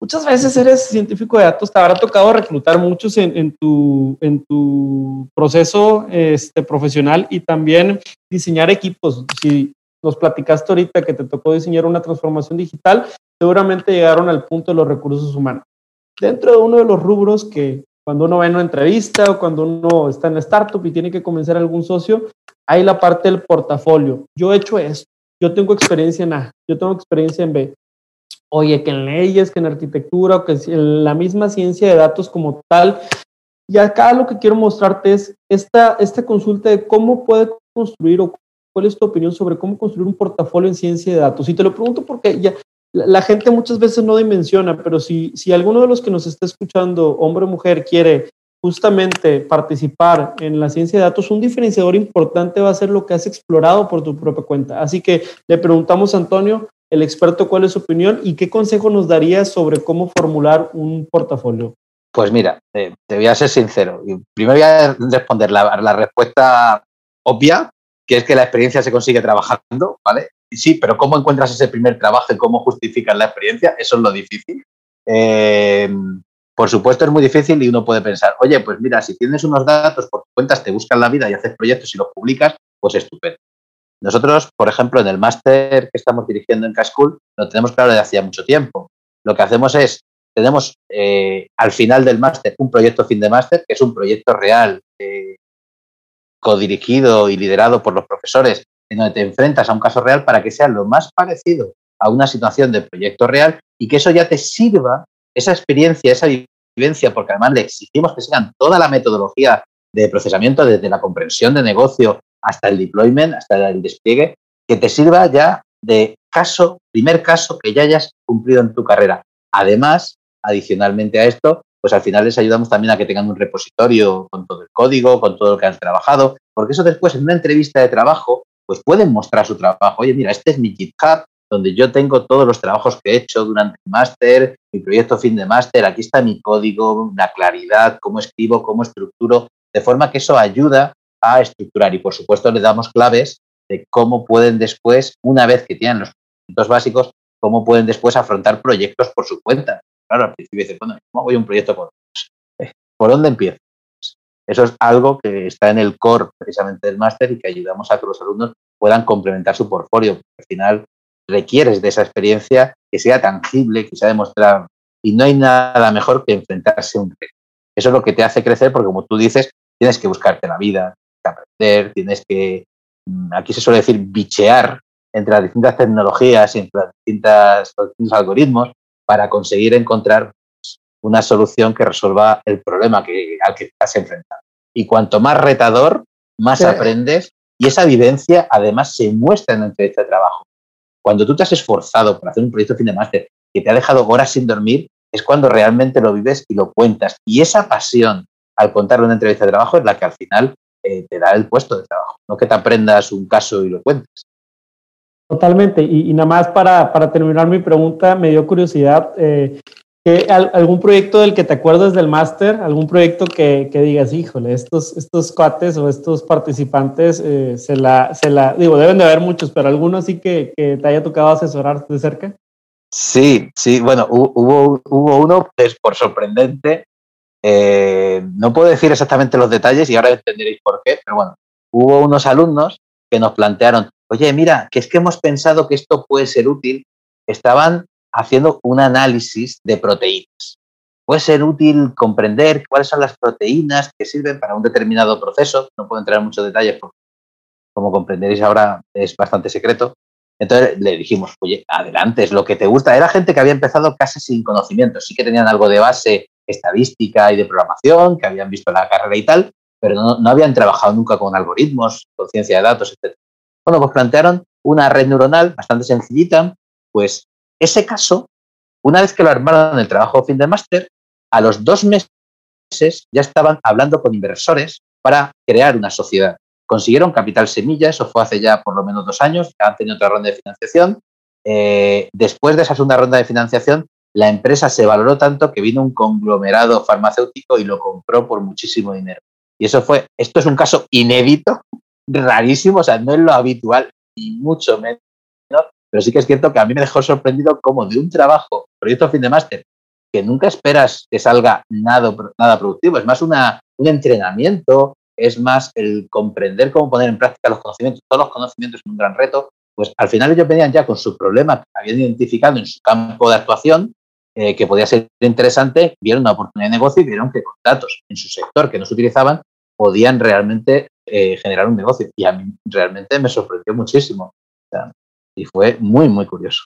muchas veces eres científico de datos, te habrá tocado reclutar muchos en, tu, en tu proceso este, profesional y también diseñar equipos. Si nos platicaste ahorita que te tocó diseñar una transformación digital, seguramente llegaron al punto de los recursos humanos. Dentro de uno de los rubros que cuando uno va en una entrevista o cuando uno está en la startup y tiene que convencer a algún socio, hay la parte del portafolio. Yo he hecho esto, yo tengo experiencia en A, yo tengo experiencia en B oye, que en leyes, que en arquitectura, o que en la misma ciencia de datos como tal. Y acá lo que quiero mostrarte es esta, esta consulta de cómo puede construir o cuál es tu opinión sobre cómo construir un portafolio en ciencia de datos. Y te lo pregunto porque ya la, gente muchas veces no dimensiona, pero si, si alguno de los que nos está escuchando, hombre o mujer, quiere justamente participar en la ciencia de datos, un diferenciador importante va a ser lo que has explorado por tu propia cuenta. Así que le preguntamos a Antonio, el experto cuál es su opinión y qué consejo nos daría sobre cómo formular un portafolio. Pues mira, te voy a ser sincero. Primero voy a responder la, la, respuesta obvia, que es que la experiencia se consigue trabajando, ¿vale? Sí, pero ¿cómo encuentras ese primer trabajo y cómo justificas la experiencia? Eso es lo difícil. Eh, por supuesto es muy difícil y uno puede pensar, oye, pues mira, si tienes unos datos por cuentas, te buscas la vida y haces proyectos y los publicas, pues estupendo. Nosotros, por ejemplo, en el máster que estamos dirigiendo en Cascool, lo tenemos claro desde hacía mucho tiempo. Lo que hacemos es, tenemos eh, al final del máster un proyecto fin de máster, que es un proyecto real, eh, codirigido y liderado por los profesores, en donde te enfrentas a un caso real para que sea lo más parecido a una situación de proyecto real y que eso ya te sirva, esa experiencia, esa vivencia, porque además le exigimos que sigan toda la metodología de procesamiento desde la comprensión de negocio hasta el deployment, hasta el despliegue, que te sirva ya de caso, primer caso que ya hayas cumplido en tu carrera. Además, adicionalmente a esto, pues al final les ayudamos también a que tengan un repositorio con todo el código, con todo lo que han trabajado, porque eso después en una entrevista de trabajo, pues pueden mostrar su trabajo. Oye, mira, este es mi GitHub, donde yo tengo todos los trabajos que he hecho durante el máster, mi proyecto fin de máster, aquí está mi código, la claridad, cómo escribo, cómo estructuro, de forma que eso ayuda a estructurar y por supuesto le damos claves de cómo pueden después, una vez que tienen los puntos básicos, cómo pueden después afrontar proyectos por su cuenta. Claro, al principio dice, bueno, ¿cómo voy a un proyecto con eh, ¿Por dónde empiezo? Eso es algo que está en el core precisamente del máster y que ayudamos a que los alumnos puedan complementar su portfolio. Al final requieres de esa experiencia que sea tangible, que sea demostrable. Y no hay nada mejor que enfrentarse a un reto. Eso es lo que te hace crecer porque, como tú dices, tienes que buscarte la vida, que aprender, tienes que, mm, aquí se suele decir, bichear entre las distintas tecnologías y entre distintas, los distintos algoritmos para conseguir encontrar una solución que resuelva el problema que, al que estás enfrentando. Y cuanto más retador, más aprendes y esa vivencia además se muestra en la entrevista de trabajo. Cuando tú te has esforzado por hacer un proyecto fin de máster que te ha dejado horas sin dormir, es cuando realmente lo vives y lo cuentas. Y esa pasión al contar una entrevista de trabajo es la que al final eh, te da el puesto de trabajo, no que te aprendas un caso y lo cuentes. Totalmente. Y, nada más para, terminar mi pregunta, me dio curiosidad. Eh, ¿Algún proyecto del que te acuerdas del máster? ¿Algún proyecto que, digas, híjole, estos, estos cuates o estos participantes eh, se, la, se la, digo, deben de haber muchos, pero alguno sí que, que te haya tocado asesorar de cerca? Sí, sí, bueno, hubo, hubo uno, es por sorprendente, eh, no puedo decir exactamente los detalles y ahora entenderéis por qué, pero bueno, hubo unos alumnos que nos plantearon, oye, mira, que es que hemos pensado que esto puede ser útil. Estaban haciendo un análisis de proteínas. Puede ser útil comprender cuáles son las proteínas que sirven para un determinado proceso. No puedo entrar en muchos detalles porque, como comprenderéis ahora, es bastante secreto. Entonces le dijimos, oye, adelante, es lo que te gusta. Era gente que había empezado casi sin conocimiento. Sí que tenían algo de base estadística y de programación, que habían visto la carrera y tal, pero no, no habían trabajado nunca con algoritmos, con ciencia de datos, etc. Bueno, pues plantearon una red neuronal bastante sencillita, pues ese caso, una vez que lo armaron en el trabajo fin de máster, a los dos meses ya estaban hablando con inversores para crear una sociedad. Consiguieron capital semilla, eso fue hace ya por lo menos dos años, han tenido otra ronda de financiación. Eh, después de esa segunda ronda de financiación, la empresa se valoró tanto que vino un conglomerado farmacéutico y lo compró por muchísimo dinero. Y eso fue, esto es un caso inédito, rarísimo, o sea, no es lo habitual, ni mucho menos, pero sí que es cierto que a mí me dejó sorprendido como de un trabajo, proyecto fin de máster, que nunca esperas que salga nada, nada productivo, es más una, un entrenamiento, es más el comprender cómo poner en práctica los conocimientos. Todos los conocimientos es un gran reto, pues al final ellos venían ya con su problema habían identificado en su campo de actuación, eh, que podía ser interesante, vieron una oportunidad de negocio y vieron que con datos en su sector que no se utilizaban podían realmente eh, generar un negocio. Y a mí realmente me sorprendió muchísimo y fue muy, muy curioso.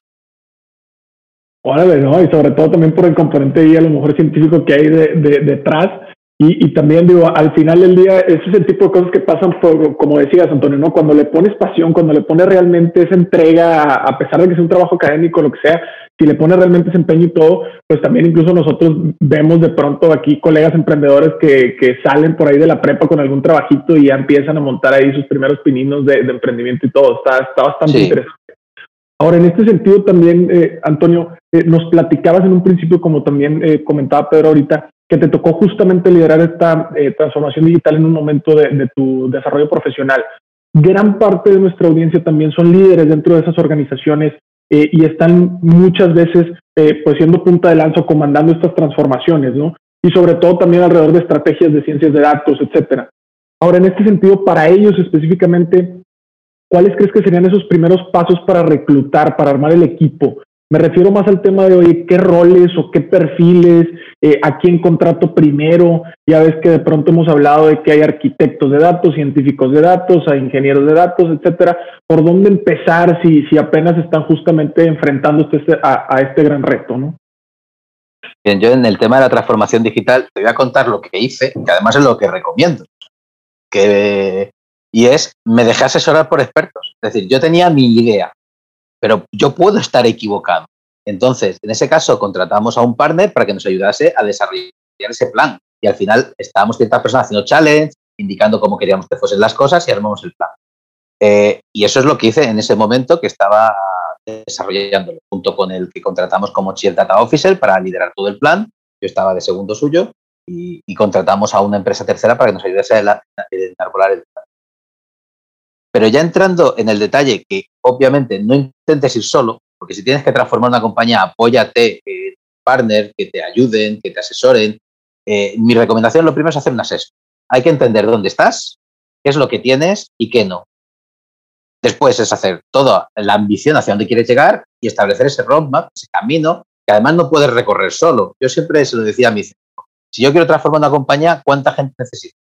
Órale, ¿no? Y sobre todo también por el componente y a lo mejor científico que hay de, detrás. Y, y, también digo, al final del día, ese es el tipo de cosas que pasan por, como decías, Antonio, ¿no? Cuando le pones pasión, cuando le pones realmente esa entrega, a pesar de que sea un trabajo académico, lo que sea, si le pones realmente ese empeño y todo, pues también incluso nosotros vemos de pronto aquí colegas emprendedores que, que salen por ahí de la prepa con algún trabajito y ya empiezan a montar ahí sus primeros pininos de, emprendimiento y todo. Está, está bastante interesante. Ahora, en este sentido también, eh, Antonio, eh, nos platicabas en un principio, como también eh, comentaba Pedro ahorita, que te tocó justamente liderar esta transformación digital en un momento de, tu desarrollo profesional. Gran parte de nuestra audiencia también son líderes dentro de esas organizaciones y están muchas veces pues siendo punta de lanza comandando estas transformaciones, ¿no? Y sobre todo también alrededor de estrategias de ciencias de datos, etcétera. Ahora, en este sentido, para ellos específicamente, ¿cuáles crees que serían esos primeros pasos para reclutar, para armar el equipo? Me refiero más al tema de, oye, ¿qué roles o qué perfiles? Eh, ¿A quién contrato primero? Ya ves que de pronto hemos hablado de que hay arquitectos de datos, científicos de datos, hay ingenieros de datos, etcétera. ¿Por dónde empezar si, si apenas están justamente enfrentándose este, a, a este gran reto, no? Bien, yo en el tema de la transformación digital te voy a contar lo que hice, que además es lo que recomiendo. Que y es, me dejé asesorar por expertos. Es decir, yo tenía mi idea, pero yo puedo estar equivocado. Entonces, en ese caso, contratamos a un partner para que nos ayudase a desarrollar ese plan. Y al final estábamos ciertas personas haciendo challenge, indicando cómo queríamos que fuesen las cosas y armamos el plan. Eh, y eso es lo que hice en ese momento que estaba desarrollándolo, junto con el que contratamos como Chief Data Officer para liderar todo el plan. Yo estaba de segundo suyo y, contratamos a una empresa tercera para que nos ayudase a, enarbolar el plan. Pero ya entrando en el detalle, que obviamente no intentes ir solo, porque si tienes que transformar una compañía, apóyate en partner que te ayuden, que te asesoren. Eh, mi recomendación, lo primero es hacer un assessment. Hay que entender dónde estás, qué es lo que tienes y qué no. Después es hacer toda la ambición hacia dónde quieres llegar y establecer ese roadmap, ese camino, que además no puedes recorrer solo. Yo siempre se lo decía a mi si yo quiero transformar una compañía, ¿cuánta gente necesito?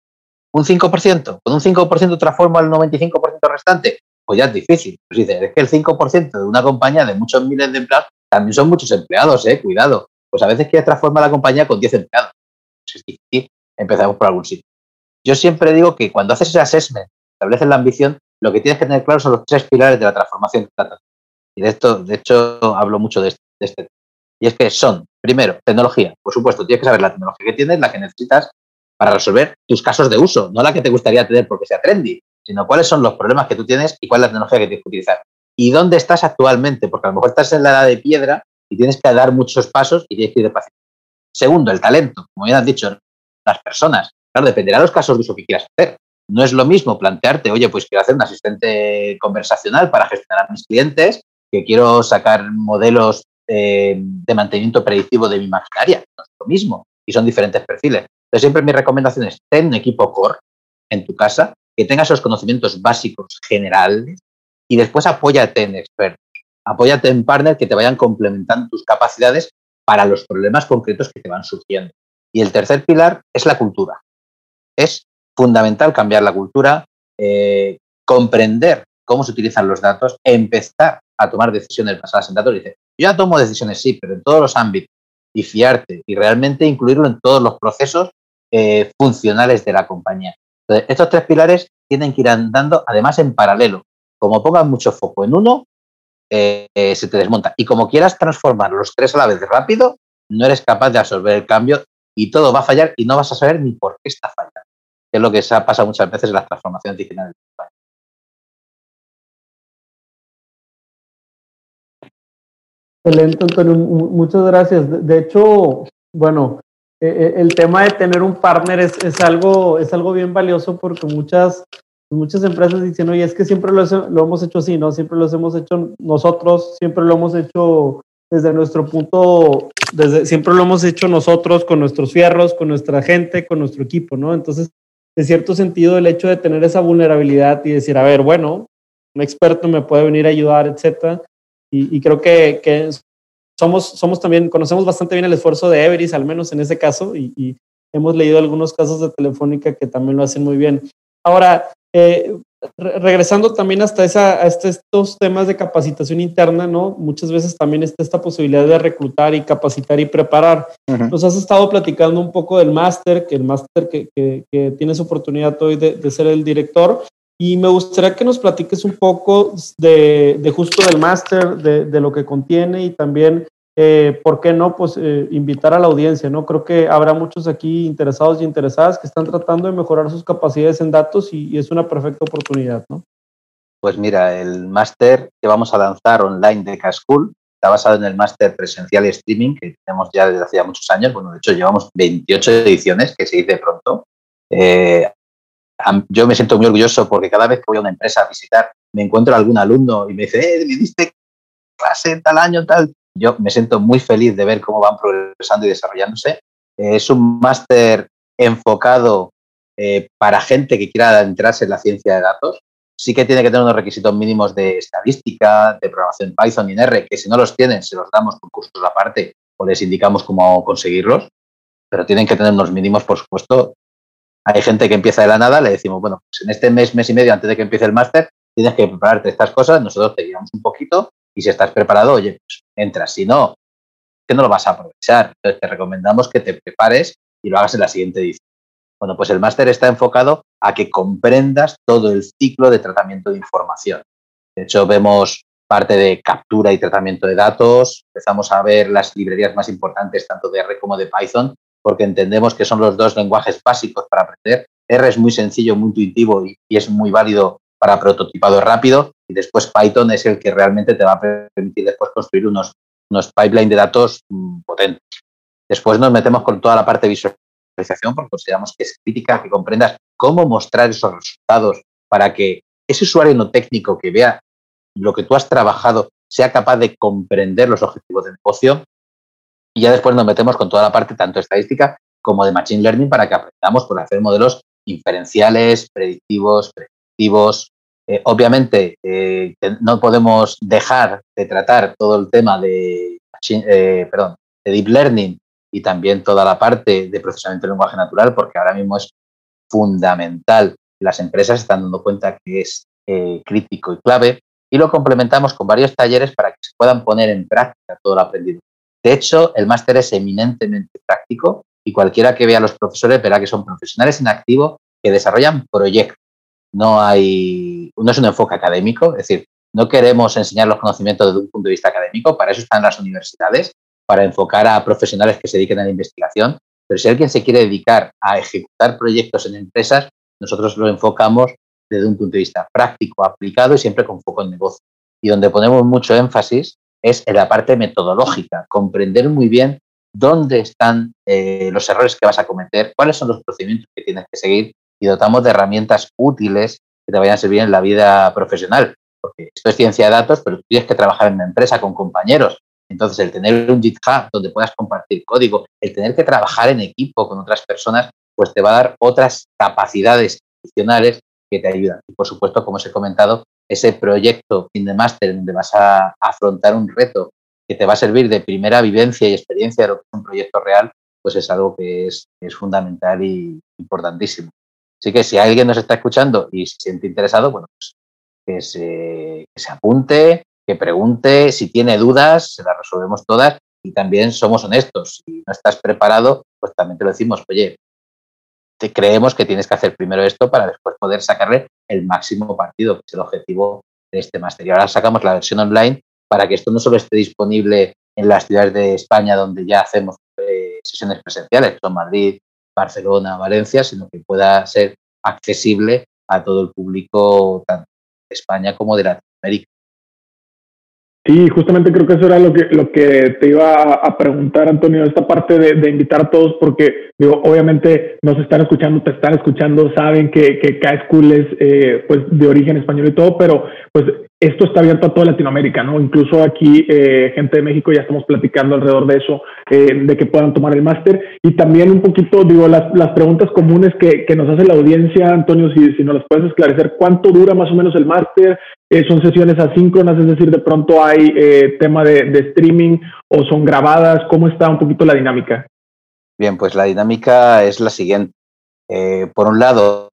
Un 5%, con un 5% transformo al 95% restante, pues ya es difícil. Pues dice, es que el 5% de una compañía de muchos miles de empleados también son muchos empleados, eh, cuidado. Pues a veces quieres transformar la compañía con 10 empleados. Pues empezamos por algún sitio. Yo siempre digo que cuando haces ese assessment, estableces la ambición, lo que tienes que tener claro son los tres pilares de la transformación. Y de esto, de hecho, hablo mucho de este, de este. Y es que son, primero, tecnología. Por supuesto, tienes que saber la tecnología que tienes, la que necesitas para resolver tus casos de uso, no la que te gustaría tener porque sea trendy, sino cuáles son los problemas que tú tienes y cuál es la tecnología que tienes que utilizar. Y dónde estás actualmente, porque a lo mejor estás en la edad de piedra y tienes que dar muchos pasos y tienes que ir de despacio. Segundo, el talento, como bien has dicho, las personas. Claro, dependerá de los casos de uso que quieras hacer. No es lo mismo plantearte, oye, pues quiero hacer un asistente conversacional para gestionar a mis clientes, que quiero sacar modelos eh, de mantenimiento predictivo de mi maquinaria. No es lo mismo y son diferentes perfiles. Entonces, siempre mi recomendación es ten un equipo core en tu casa que tenga esos conocimientos básicos generales y después apóyate en expertos. Apóyate en partners que te vayan complementando tus capacidades para los problemas concretos que te van surgiendo. Y el tercer pilar es la cultura. Es fundamental cambiar la cultura, eh, comprender cómo se utilizan los datos, empezar a tomar decisiones basadas en datos. Dice, yo ya tomo decisiones, sí, pero en todos los ámbitos y fiarte y realmente incluirlo en todos los procesos eh, funcionales de la compañía. Entonces, estos tres pilares tienen que ir andando además en paralelo. Como pongas mucho foco en uno, eh, se te desmonta. Y como quieras transformar los tres a la vez rápido, no eres capaz de absorber el cambio y todo va a fallar y no vas a saber ni por qué está fallando. es lo que se ha pasado muchas veces en las transformaciones digitales. Excelente, Antonio. Muchas gracias. De hecho, bueno, e, e, el tema de tener un partner es, es, algo, es algo bien valioso porque muchas, muchas empresas dicen, oye, es que siempre lo, lo hemos hecho así, ¿no? Siempre lo hemos hecho nosotros, siempre lo hemos hecho desde nuestro punto, desde, siempre lo hemos hecho nosotros con nuestros fierros, con nuestra gente, con nuestro equipo, ¿no? Entonces, en cierto sentido, el hecho de tener esa vulnerabilidad y decir, a ver, bueno, un experto me puede venir a ayudar, etcétera, y, creo que, que, somos, somos también, conocemos bastante bien el esfuerzo de Everis, al menos en ese caso, y, hemos leído algunos casos de Telefónica que también lo hacen muy bien. Ahora, eh, regresando también hasta esa, estos temas de capacitación interna, ¿no? Muchas veces también está esta posibilidad de reclutar y capacitar y preparar. Nos has estado platicando un poco del máster, que el máster que, que, tienes oportunidad hoy de, de, ser el director, y me gustaría que nos platiques un poco de, justo del máster, de, lo que contiene y también, eh, ¿por qué no? Pues eh, invitar a la audiencia, ¿no? Creo que habrá muchos aquí interesados y interesadas que están tratando de mejorar sus capacidades en datos y, es una perfecta oportunidad, ¿no? Pues mira, el máster que vamos a lanzar online de K-School está basado en el máster presencial y streaming que tenemos ya desde hace muchos años. Bueno, de hecho, llevamos 28 ediciones, que se dice pronto. Eh, yo me siento muy orgulloso porque cada vez que voy a una empresa a visitar, me encuentro algún alumno y me dice, eh, me diste clase tal año, tal. Yo me siento muy feliz de ver cómo van progresando y desarrollándose. es un máster enfocado eh, para gente que quiera entrarse en la ciencia de datos. Sí que tiene que tener unos requisitos mínimos de estadística, de programación Python y en R, que si no los tienen, se los damos con cursos aparte o les indicamos cómo conseguirlos, pero tienen que tener unos mínimos, por supuesto. Hay gente que empieza de la nada, le decimos, bueno, pues en este mes, mes y medio antes de que empiece el máster, tienes que prepararte estas cosas, nosotros te guiamos un poquito y si estás preparado, oye, pues entras. Si no, que no lo vas a aprovechar. Entonces te recomendamos que te prepares y lo hagas en la siguiente edición. Bueno, pues el máster está enfocado a que comprendas todo el ciclo de tratamiento de información. De hecho, vemos parte de captura y tratamiento de datos, empezamos a ver las librerías más importantes tanto de R como de Python, porque entendemos que son los dos lenguajes básicos para aprender. R es muy sencillo, muy intuitivo y, es muy válido para prototipado rápido, y después Python es el que realmente te va a permitir después construir unos, unos pipelines de datos mm, potentes. Después nos metemos con toda la parte visual porque consideramos que es crítica que comprendas cómo mostrar esos resultados para que ese usuario no técnico que vea lo que tú has trabajado sea capaz de comprender los objetivos de negocio. Y ya después nos metemos con toda la parte tanto estadística como de Machine Learning para que aprendamos por hacer modelos inferenciales, predictivos, predictivos. Eh, obviamente, eh, no podemos dejar de tratar todo el tema de, eh, de Deep Learning y también toda la parte de procesamiento de lenguaje natural, porque ahora mismo es fundamental. Las empresas están dando cuenta que es crítico y clave y lo complementamos con varios talleres para que se puedan poner en práctica todo lo aprendido. De hecho, el máster es eminentemente práctico y cualquiera que vea a los profesores verá que son profesionales en activo que desarrollan proyectos. No hay, no es un enfoque académico, es decir, no queremos enseñar los conocimientos desde un punto de vista académico, para eso están las universidades, para enfocar a profesionales que se dediquen a la investigación, pero si alguien se quiere dedicar a ejecutar proyectos en empresas, nosotros lo enfocamos desde un punto de vista práctico, aplicado y siempre con foco en negocio. Y donde ponemos mucho énfasis es en la parte metodológica, comprender muy bien dónde están eh, los errores que vas a cometer, cuáles son los procedimientos que tienes que seguir y dotamos de herramientas útiles que te vayan a servir en la vida profesional. Porque esto es ciencia de datos, pero tú tienes que trabajar en una empresa con compañeros entonces, el tener un GitHub donde puedas compartir código, el tener que trabajar en equipo con otras personas, pues te va a dar otras capacidades adicionales que te ayudan. Y por supuesto, como os he comentado, ese proyecto fin de máster donde vas a afrontar un reto que te va a servir de primera vivencia y experiencia de lo que es un proyecto real, pues es algo que es, fundamental y importantísimo. Así que si alguien nos está escuchando y se siente interesado, bueno, pues que se, se apunte, que pregunte, si tiene dudas, se las resolvemos todas y también somos honestos. Si no estás preparado, pues también te lo decimos, oye, creemos que tienes que hacer primero esto para después poder sacarle el máximo partido, que es el objetivo de este máster. Y ahora sacamos la versión online para que esto no solo esté disponible en las ciudades de España donde ya hacemos eh, sesiones presenciales, son Madrid, Barcelona, Valencia, sino que pueda ser accesible a todo el público tanto de España como de Latinoamérica. Sí, justamente creo que eso era lo que, lo que te iba a, preguntar, Antonio, esta parte de, invitar a todos, porque digo, obviamente nos están escuchando, te están escuchando, saben que, que K-School es eh, pues de origen español y todo, pero pues esto está abierto a toda Latinoamérica, ¿no? Incluso aquí, eh, gente de México, ya estamos platicando alrededor de eso, eh, de que puedan tomar el máster. Y también un poquito, digo, las, las preguntas comunes que, que, nos hace la audiencia, Antonio, si, si nos las puedes esclarecer, ¿cuánto dura más o menos el máster? Eh, ¿Son sesiones asíncronas? Es decir, de pronto hay tema de, de streaming o son grabadas. ¿Cómo está un poquito la dinámica? Bien, pues la dinámica es la siguiente. por un lado,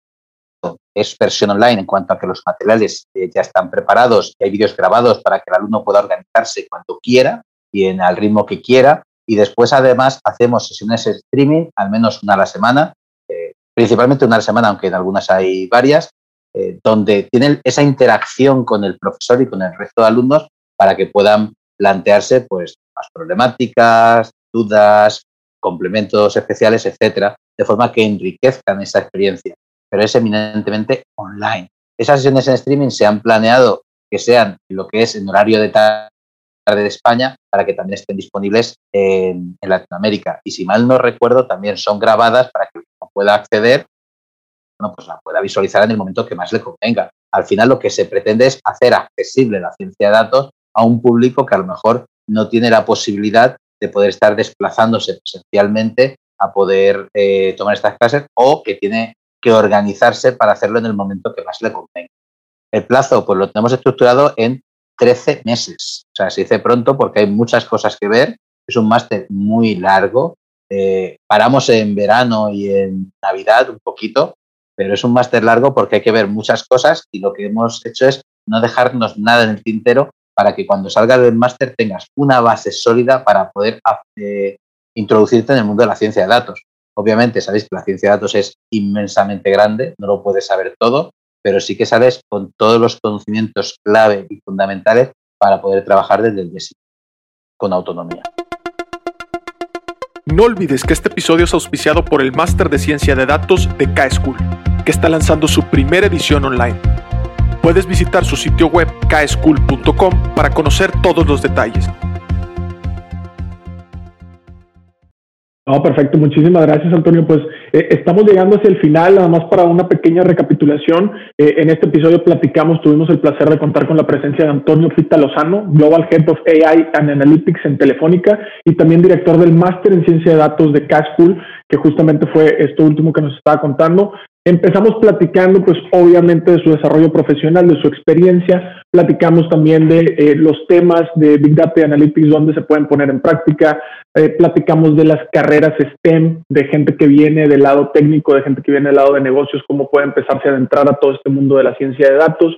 es versión online en cuanto a que los materiales eh, ya están preparados y hay vídeos grabados para que el alumno pueda organizarse cuando quiera y en el ritmo que quiera. Y después, además, hacemos sesiones de streaming, al menos una a la semana, eh, principalmente una a la semana, aunque en algunas hay varias, eh, donde tienen esa interacción con el profesor y con el resto de alumnos para que puedan plantearse pues, más problemáticas, dudas, complementos especiales, etcétera, de forma que enriquezcan esa experiencia pero es eminentemente online. Esas sesiones en streaming se han planeado que sean lo que es en horario de tarde de España para que también estén disponibles en, Latinoamérica. Y si mal no recuerdo, también son grabadas para que uno pueda acceder, bueno, pues la pueda visualizar en el momento que más le convenga. Al final lo que se pretende es hacer accesible la ciencia de datos a un público que a lo mejor no tiene la posibilidad de poder estar desplazándose presencialmente a poder eh, tomar estas clases o que tiene que organizarse para hacerlo en el momento que más le convenga. El plazo, pues lo tenemos estructurado en 13 meses. O sea, se dice pronto porque hay muchas cosas que ver. Es un máster muy largo. Eh, paramos en verano y en Navidad un poquito, pero es un máster largo porque hay que ver muchas cosas y lo que hemos hecho es no dejarnos nada en el tintero para que cuando salgas del máster tengas una base sólida para poder eh, introducirte en el mundo de la ciencia de datos. Obviamente sabéis que la ciencia de datos es inmensamente grande, no lo puedes saber todo, pero sí que sales con todos los conocimientos clave y fundamentales para poder trabajar desde el día con autonomía. No olvides que este episodio es auspiciado por el Máster de Ciencia de Datos de K-School, que está lanzando su primera edición online. Puedes visitar su sitio web kschool.com para conocer todos los detalles. No, perfecto. Muchísimas gracias, Antonio. Pues eh, estamos llegando hacia el final, nada más para una pequeña recapitulación. Eh, en este episodio platicamos, tuvimos el placer de contar con la presencia de Antonio Fita Lozano, Global Head of AI and Analytics en Telefónica y también director del Máster en Ciencia de Datos de School, que justamente fue esto último que nos estaba contando. Empezamos platicando, pues obviamente, de su desarrollo profesional, de su experiencia. Platicamos también de eh, los temas de Big Data Analytics, dónde se pueden poner en práctica. Eh, platicamos de las carreras STEM, de gente que viene del lado técnico, de gente que viene del lado de negocios, cómo puede empezarse a adentrar a todo este mundo de la ciencia de datos.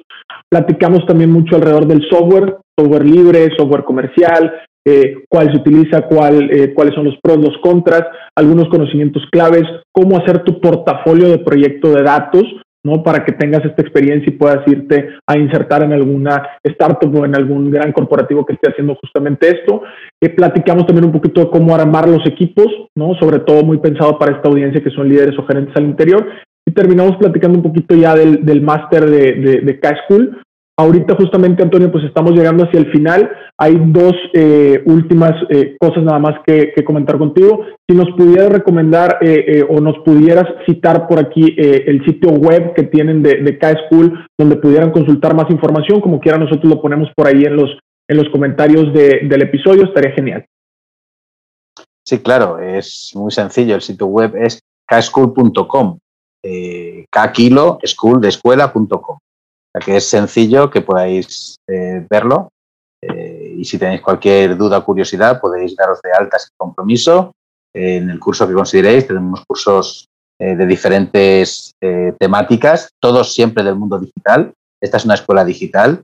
Platicamos también mucho alrededor del software, software libre, software comercial, eh, cuál se utiliza, cuál, cuáles son los pros, los contras, algunos conocimientos claves, cómo hacer tu portafolio de proyecto de datos, ¿no? Para que tengas esta experiencia y puedas irte a insertar en alguna startup o en algún gran corporativo que esté haciendo justamente esto. Eh, platicamos también un poquito de cómo armar los equipos, ¿no? Sobre todo muy pensado para esta audiencia que son líderes o gerentes al interior. Y terminamos platicando un poquito ya del, del máster de, de, de K-School, Ahorita justamente, Antonio, pues estamos llegando hacia el final. Hay dos eh, últimas eh, cosas nada más que, comentar contigo. Si nos pudieras recomendar eh, o nos pudieras citar por aquí el sitio web que tienen de, de K-School, donde pudieran consultar más información, como quiera nosotros lo ponemos por ahí en los, en los comentarios del episodio, estaría genial. Sí, claro, es muy sencillo. El sitio web es kschool.com. K kilo, school de escuela.com que es sencillo que podáis eh, verlo. Eh, y si tenéis cualquier duda o curiosidad, podéis daros de alta sin compromiso. en el curso que consideréis, tenemos cursos eh, de diferentes temáticas, todos siempre del mundo digital. Esta es una escuela digital.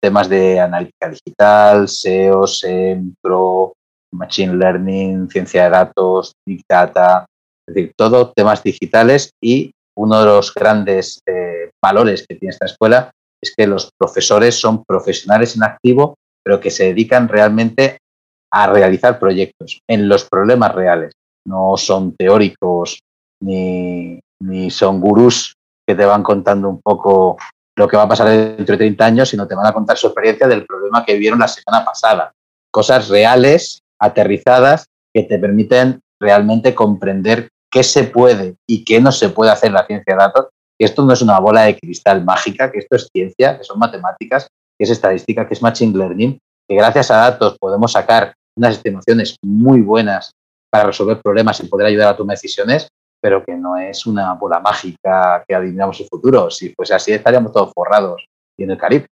temas de analítica digital, SEO, SEM, Pro, Machine Learning, ciencia de datos, Big Data, es decir, todo temas digitales y uno de los grandes valores que tiene esta escuela es que los profesores son profesionales en activo, pero que se dedican realmente a realizar proyectos en los problemas reales. No son teóricos ni, son gurús que te van contando un poco lo que va a pasar dentro de 30 años, sino te van a contar su experiencia del problema que vivieron la semana pasada. Cosas reales, aterrizadas, que te permiten realmente comprender qué se puede y qué no se puede hacer en la ciencia de datos esto no es una bola de cristal mágica, que esto es ciencia, que son matemáticas, que es estadística, que es machine learning, que gracias a datos podemos sacar unas estimaciones muy buenas para resolver problemas y poder ayudar a tomar decisiones, pero que no es una bola mágica que adivinamos el futuro. Si fuese así, estaríamos todos forrados y en el Caribe.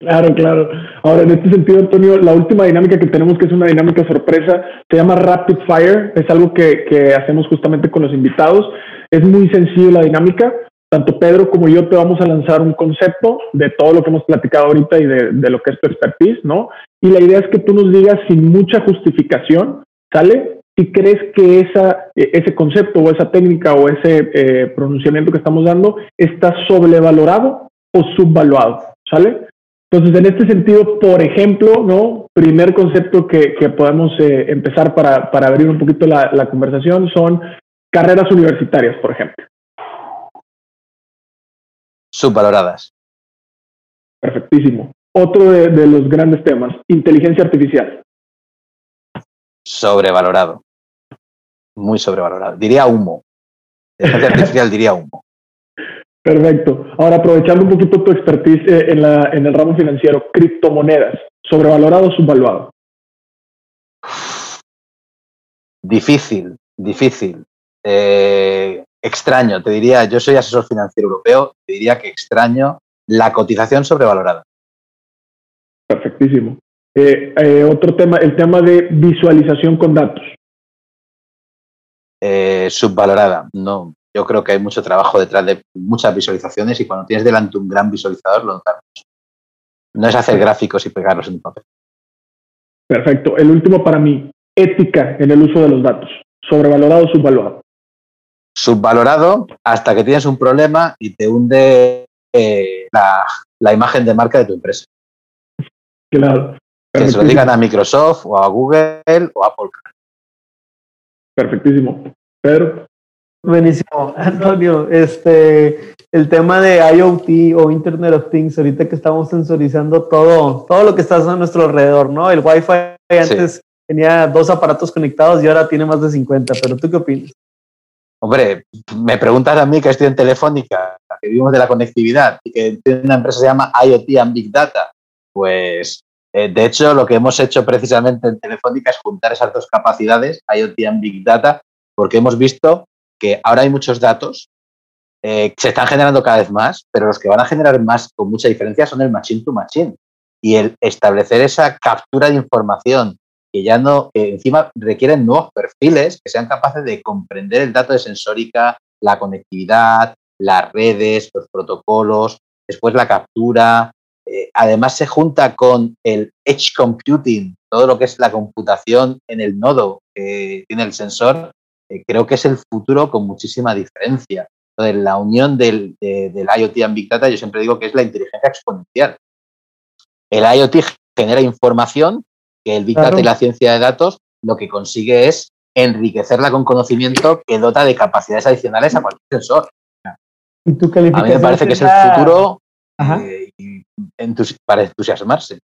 Claro, claro. Ahora, en este sentido, Antonio, la última dinámica que tenemos, que es una dinámica sorpresa, se llama Rapid Fire. Es algo que, que hacemos justamente con los invitados. Es muy sencillo la dinámica. Tanto Pedro como yo te vamos a lanzar un concepto de todo lo que hemos platicado ahorita y de, de lo que es tu expertise, ¿no? Y la idea es que tú nos digas sin mucha justificación, ¿sale? Si crees que esa, e, ese concepto o esa técnica o ese eh, pronunciamiento que estamos dando está sobrevalorado o subvaluado, ¿sale? Entonces, en este sentido, por ejemplo, ¿no? Primer concepto que, que podemos eh, empezar para, para, abrir un poquito la, la, conversación son carreras universitarias, por ejemplo. Subvaloradas. Perfectísimo. Otro de, de los grandes temas, inteligencia artificial. Sobrevalorado. Muy sobrevalorado. Diría humo. Inteligencia artificial diría humo. Perfecto. Ahora, aprovechando un poquito tu expertise eh, en, la, en el ramo financiero, criptomonedas, sobrevalorado o subvaluado. Difícil, difícil. Eh, extraño, te diría, yo soy asesor financiero europeo, te diría que extraño la cotización sobrevalorada. Perfectísimo. Eh, otro tema, el tema de visualización con datos. Subvalorada, no. Yo creo que hay mucho trabajo detrás de muchas visualizaciones y cuando tienes delante un gran visualizador lo notas mucho. No es hacer gráficos y pegarlos en un papel. Perfecto. El último para mí, ética en el uso de los datos. ¿Sobrevalorado o subvalorado? Subvalorado hasta que tienes un problema y te hunde eh, la, la imagen de marca de tu empresa. Claro. Que se lo digan a Microsoft o a Google o a Apple. Perfectísimo. Pedro. Buenísimo, *laughs* Antonio. Este, el tema de IoT o Internet of Things, ahorita que estamos sensorizando todo, todo lo que está a nuestro alrededor, ¿no? El Wi-Fi antes tenía dos aparatos conectados y ahora tiene más de 50, pero ¿tú qué opinas? Hombre, me preguntas a mí que estoy en Telefónica, que vivimos de la conectividad y que tiene una empresa que se llama IoT and Big Data. Pues, eh, de hecho, lo que hemos hecho precisamente en Telefónica es juntar esas dos capacidades, IoT and Big Data, porque hemos visto que ahora hay muchos datos eh, se están generando cada vez más, pero los que van a generar más con mucha diferencia son el machine to machine. Y el establecer esa captura de información que ya no, encima requieren nuevos perfiles que sean capaces de comprender el dato de sensórica, la conectividad, las redes, los protocolos, después la captura. Eh, además se junta con el edge computing, todo lo que es la computación en el nodo que tiene el sensor, eh, creo que es el futuro con muchísima diferencia. Entonces, la unión del, de, del IoT and Big Data, yo siempre digo que es la inteligencia exponencial. El IoT genera información que el Big Data y la ciencia de datos lo que consigue es enriquecerla con conocimiento que dota de capacidades adicionales a cualquier sensor. ¿Y tu A mí me parece que es el futuro eh, y para entusiasmarse.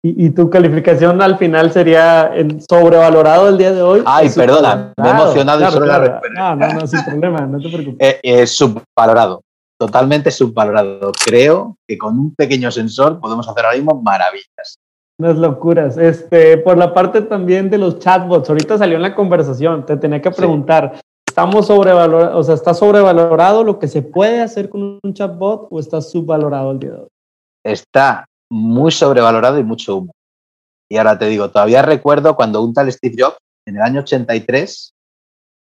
¿Y, ¿Y, tu calificación al final sería en sobrevalorado el día de hoy? Ay, perdona, me he emocionado claro, y solo claro. la respuesta. No, no, no, sin problema, no te preocupes. Eh, eh, subvalorado, totalmente subvalorado. Creo que con un pequeño sensor podemos hacer ahora mismo maravillas. Unas locuras. Este, por la parte también de los chatbots, ahorita salió en la conversación, te tenía que preguntar, sí. ¿estamos sobrevalorados, o sea, está sobrevalorado lo que se puede hacer con un chatbot o está subvalorado el día de hoy? Está muy sobrevalorado y mucho humo. Y ahora te digo, todavía recuerdo cuando un tal Steve Jobs, en el año 83,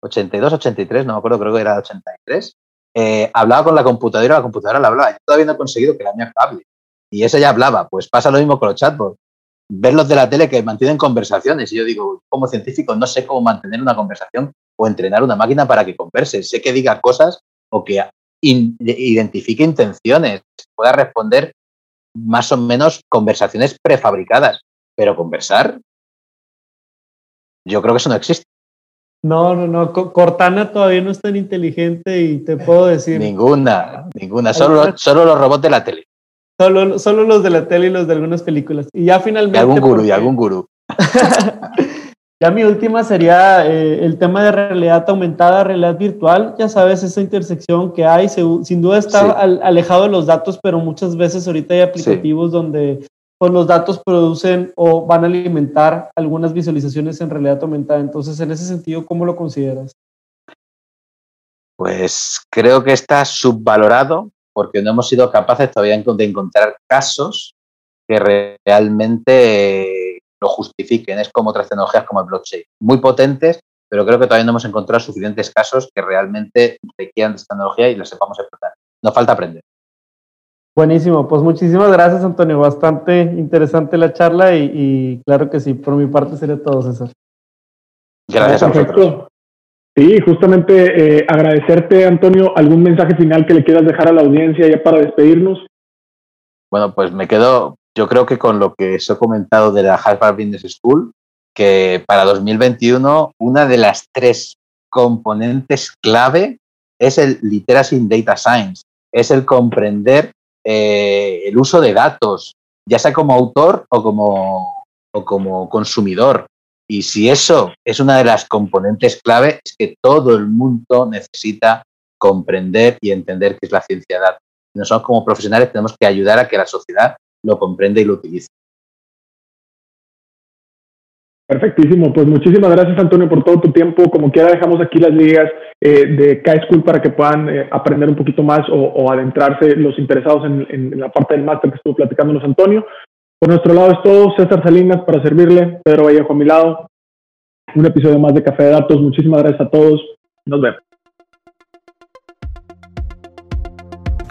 82, 83, no me acuerdo, creo que era 83, eh, hablaba con la computadora, la computadora le hablaba. Yo todavía no he conseguido que la mía hable. Y esa ya hablaba. Pues pasa lo mismo con los chatbots. Ver los de la tele que mantienen conversaciones. Y yo digo, como científico, no sé cómo mantener una conversación o entrenar una máquina para que converse. Sé que diga cosas o que identifique intenciones, pueda responder más o menos conversaciones prefabricadas. Pero conversar, yo creo que eso no existe. No, no, no. Cortana todavía no es tan inteligente y te puedo decir. Ninguna, ninguna. Solo, solo los robots de la tele. Solo, solo los de la tele y los de algunas películas. Y ya finalmente. Y algún gurú, porque... y algún gurú. *laughs* ya mi última sería eh, el tema de realidad aumentada, realidad virtual. Ya sabes, esa intersección que hay, se, sin duda está sí. al, alejado de los datos, pero muchas veces ahorita hay aplicativos sí. donde pues, los datos producen o van a alimentar algunas visualizaciones en realidad aumentada. Entonces, en ese sentido, ¿cómo lo consideras? Pues creo que está subvalorado porque no hemos sido capaces todavía de encontrar casos que realmente lo justifiquen. Es como otras tecnologías como el blockchain, muy potentes, pero creo que todavía no hemos encontrado suficientes casos que realmente requieran de esta tecnología y la sepamos explotar. Nos falta aprender. Buenísimo, pues muchísimas gracias Antonio, bastante interesante la charla y, y claro que sí, por mi parte sería todo César. Gracias a vosotros. Sí, justamente eh, agradecerte, Antonio, algún mensaje final que le quieras dejar a la audiencia ya para despedirnos. Bueno, pues me quedo, yo creo que con lo que os he comentado de la Harvard Business School, que para 2021 una de las tres componentes clave es el Literacy in Data Science. es el comprender eh, el uso de datos, ya sea como autor o como, o como consumidor. Y si eso es una de las componentes clave, es que todo el mundo necesita comprender y entender qué es la ciencia de datos. Nosotros como profesionales tenemos que ayudar a que la sociedad lo comprenda y lo utilice. Perfectísimo, pues muchísimas gracias Antonio por todo tu tiempo. Como quiera dejamos aquí las ligas eh, de K-School para que puedan eh, aprender un poquito más o, adentrarse los interesados en, la parte del máster que estuvo platicándonos Antonio. Por nuestro lado es todo, César Salinas para servirle, Pedro Vallejo a mi lado. Un episodio más de Café de Datos. Muchísimas gracias a todos. Nos vemos.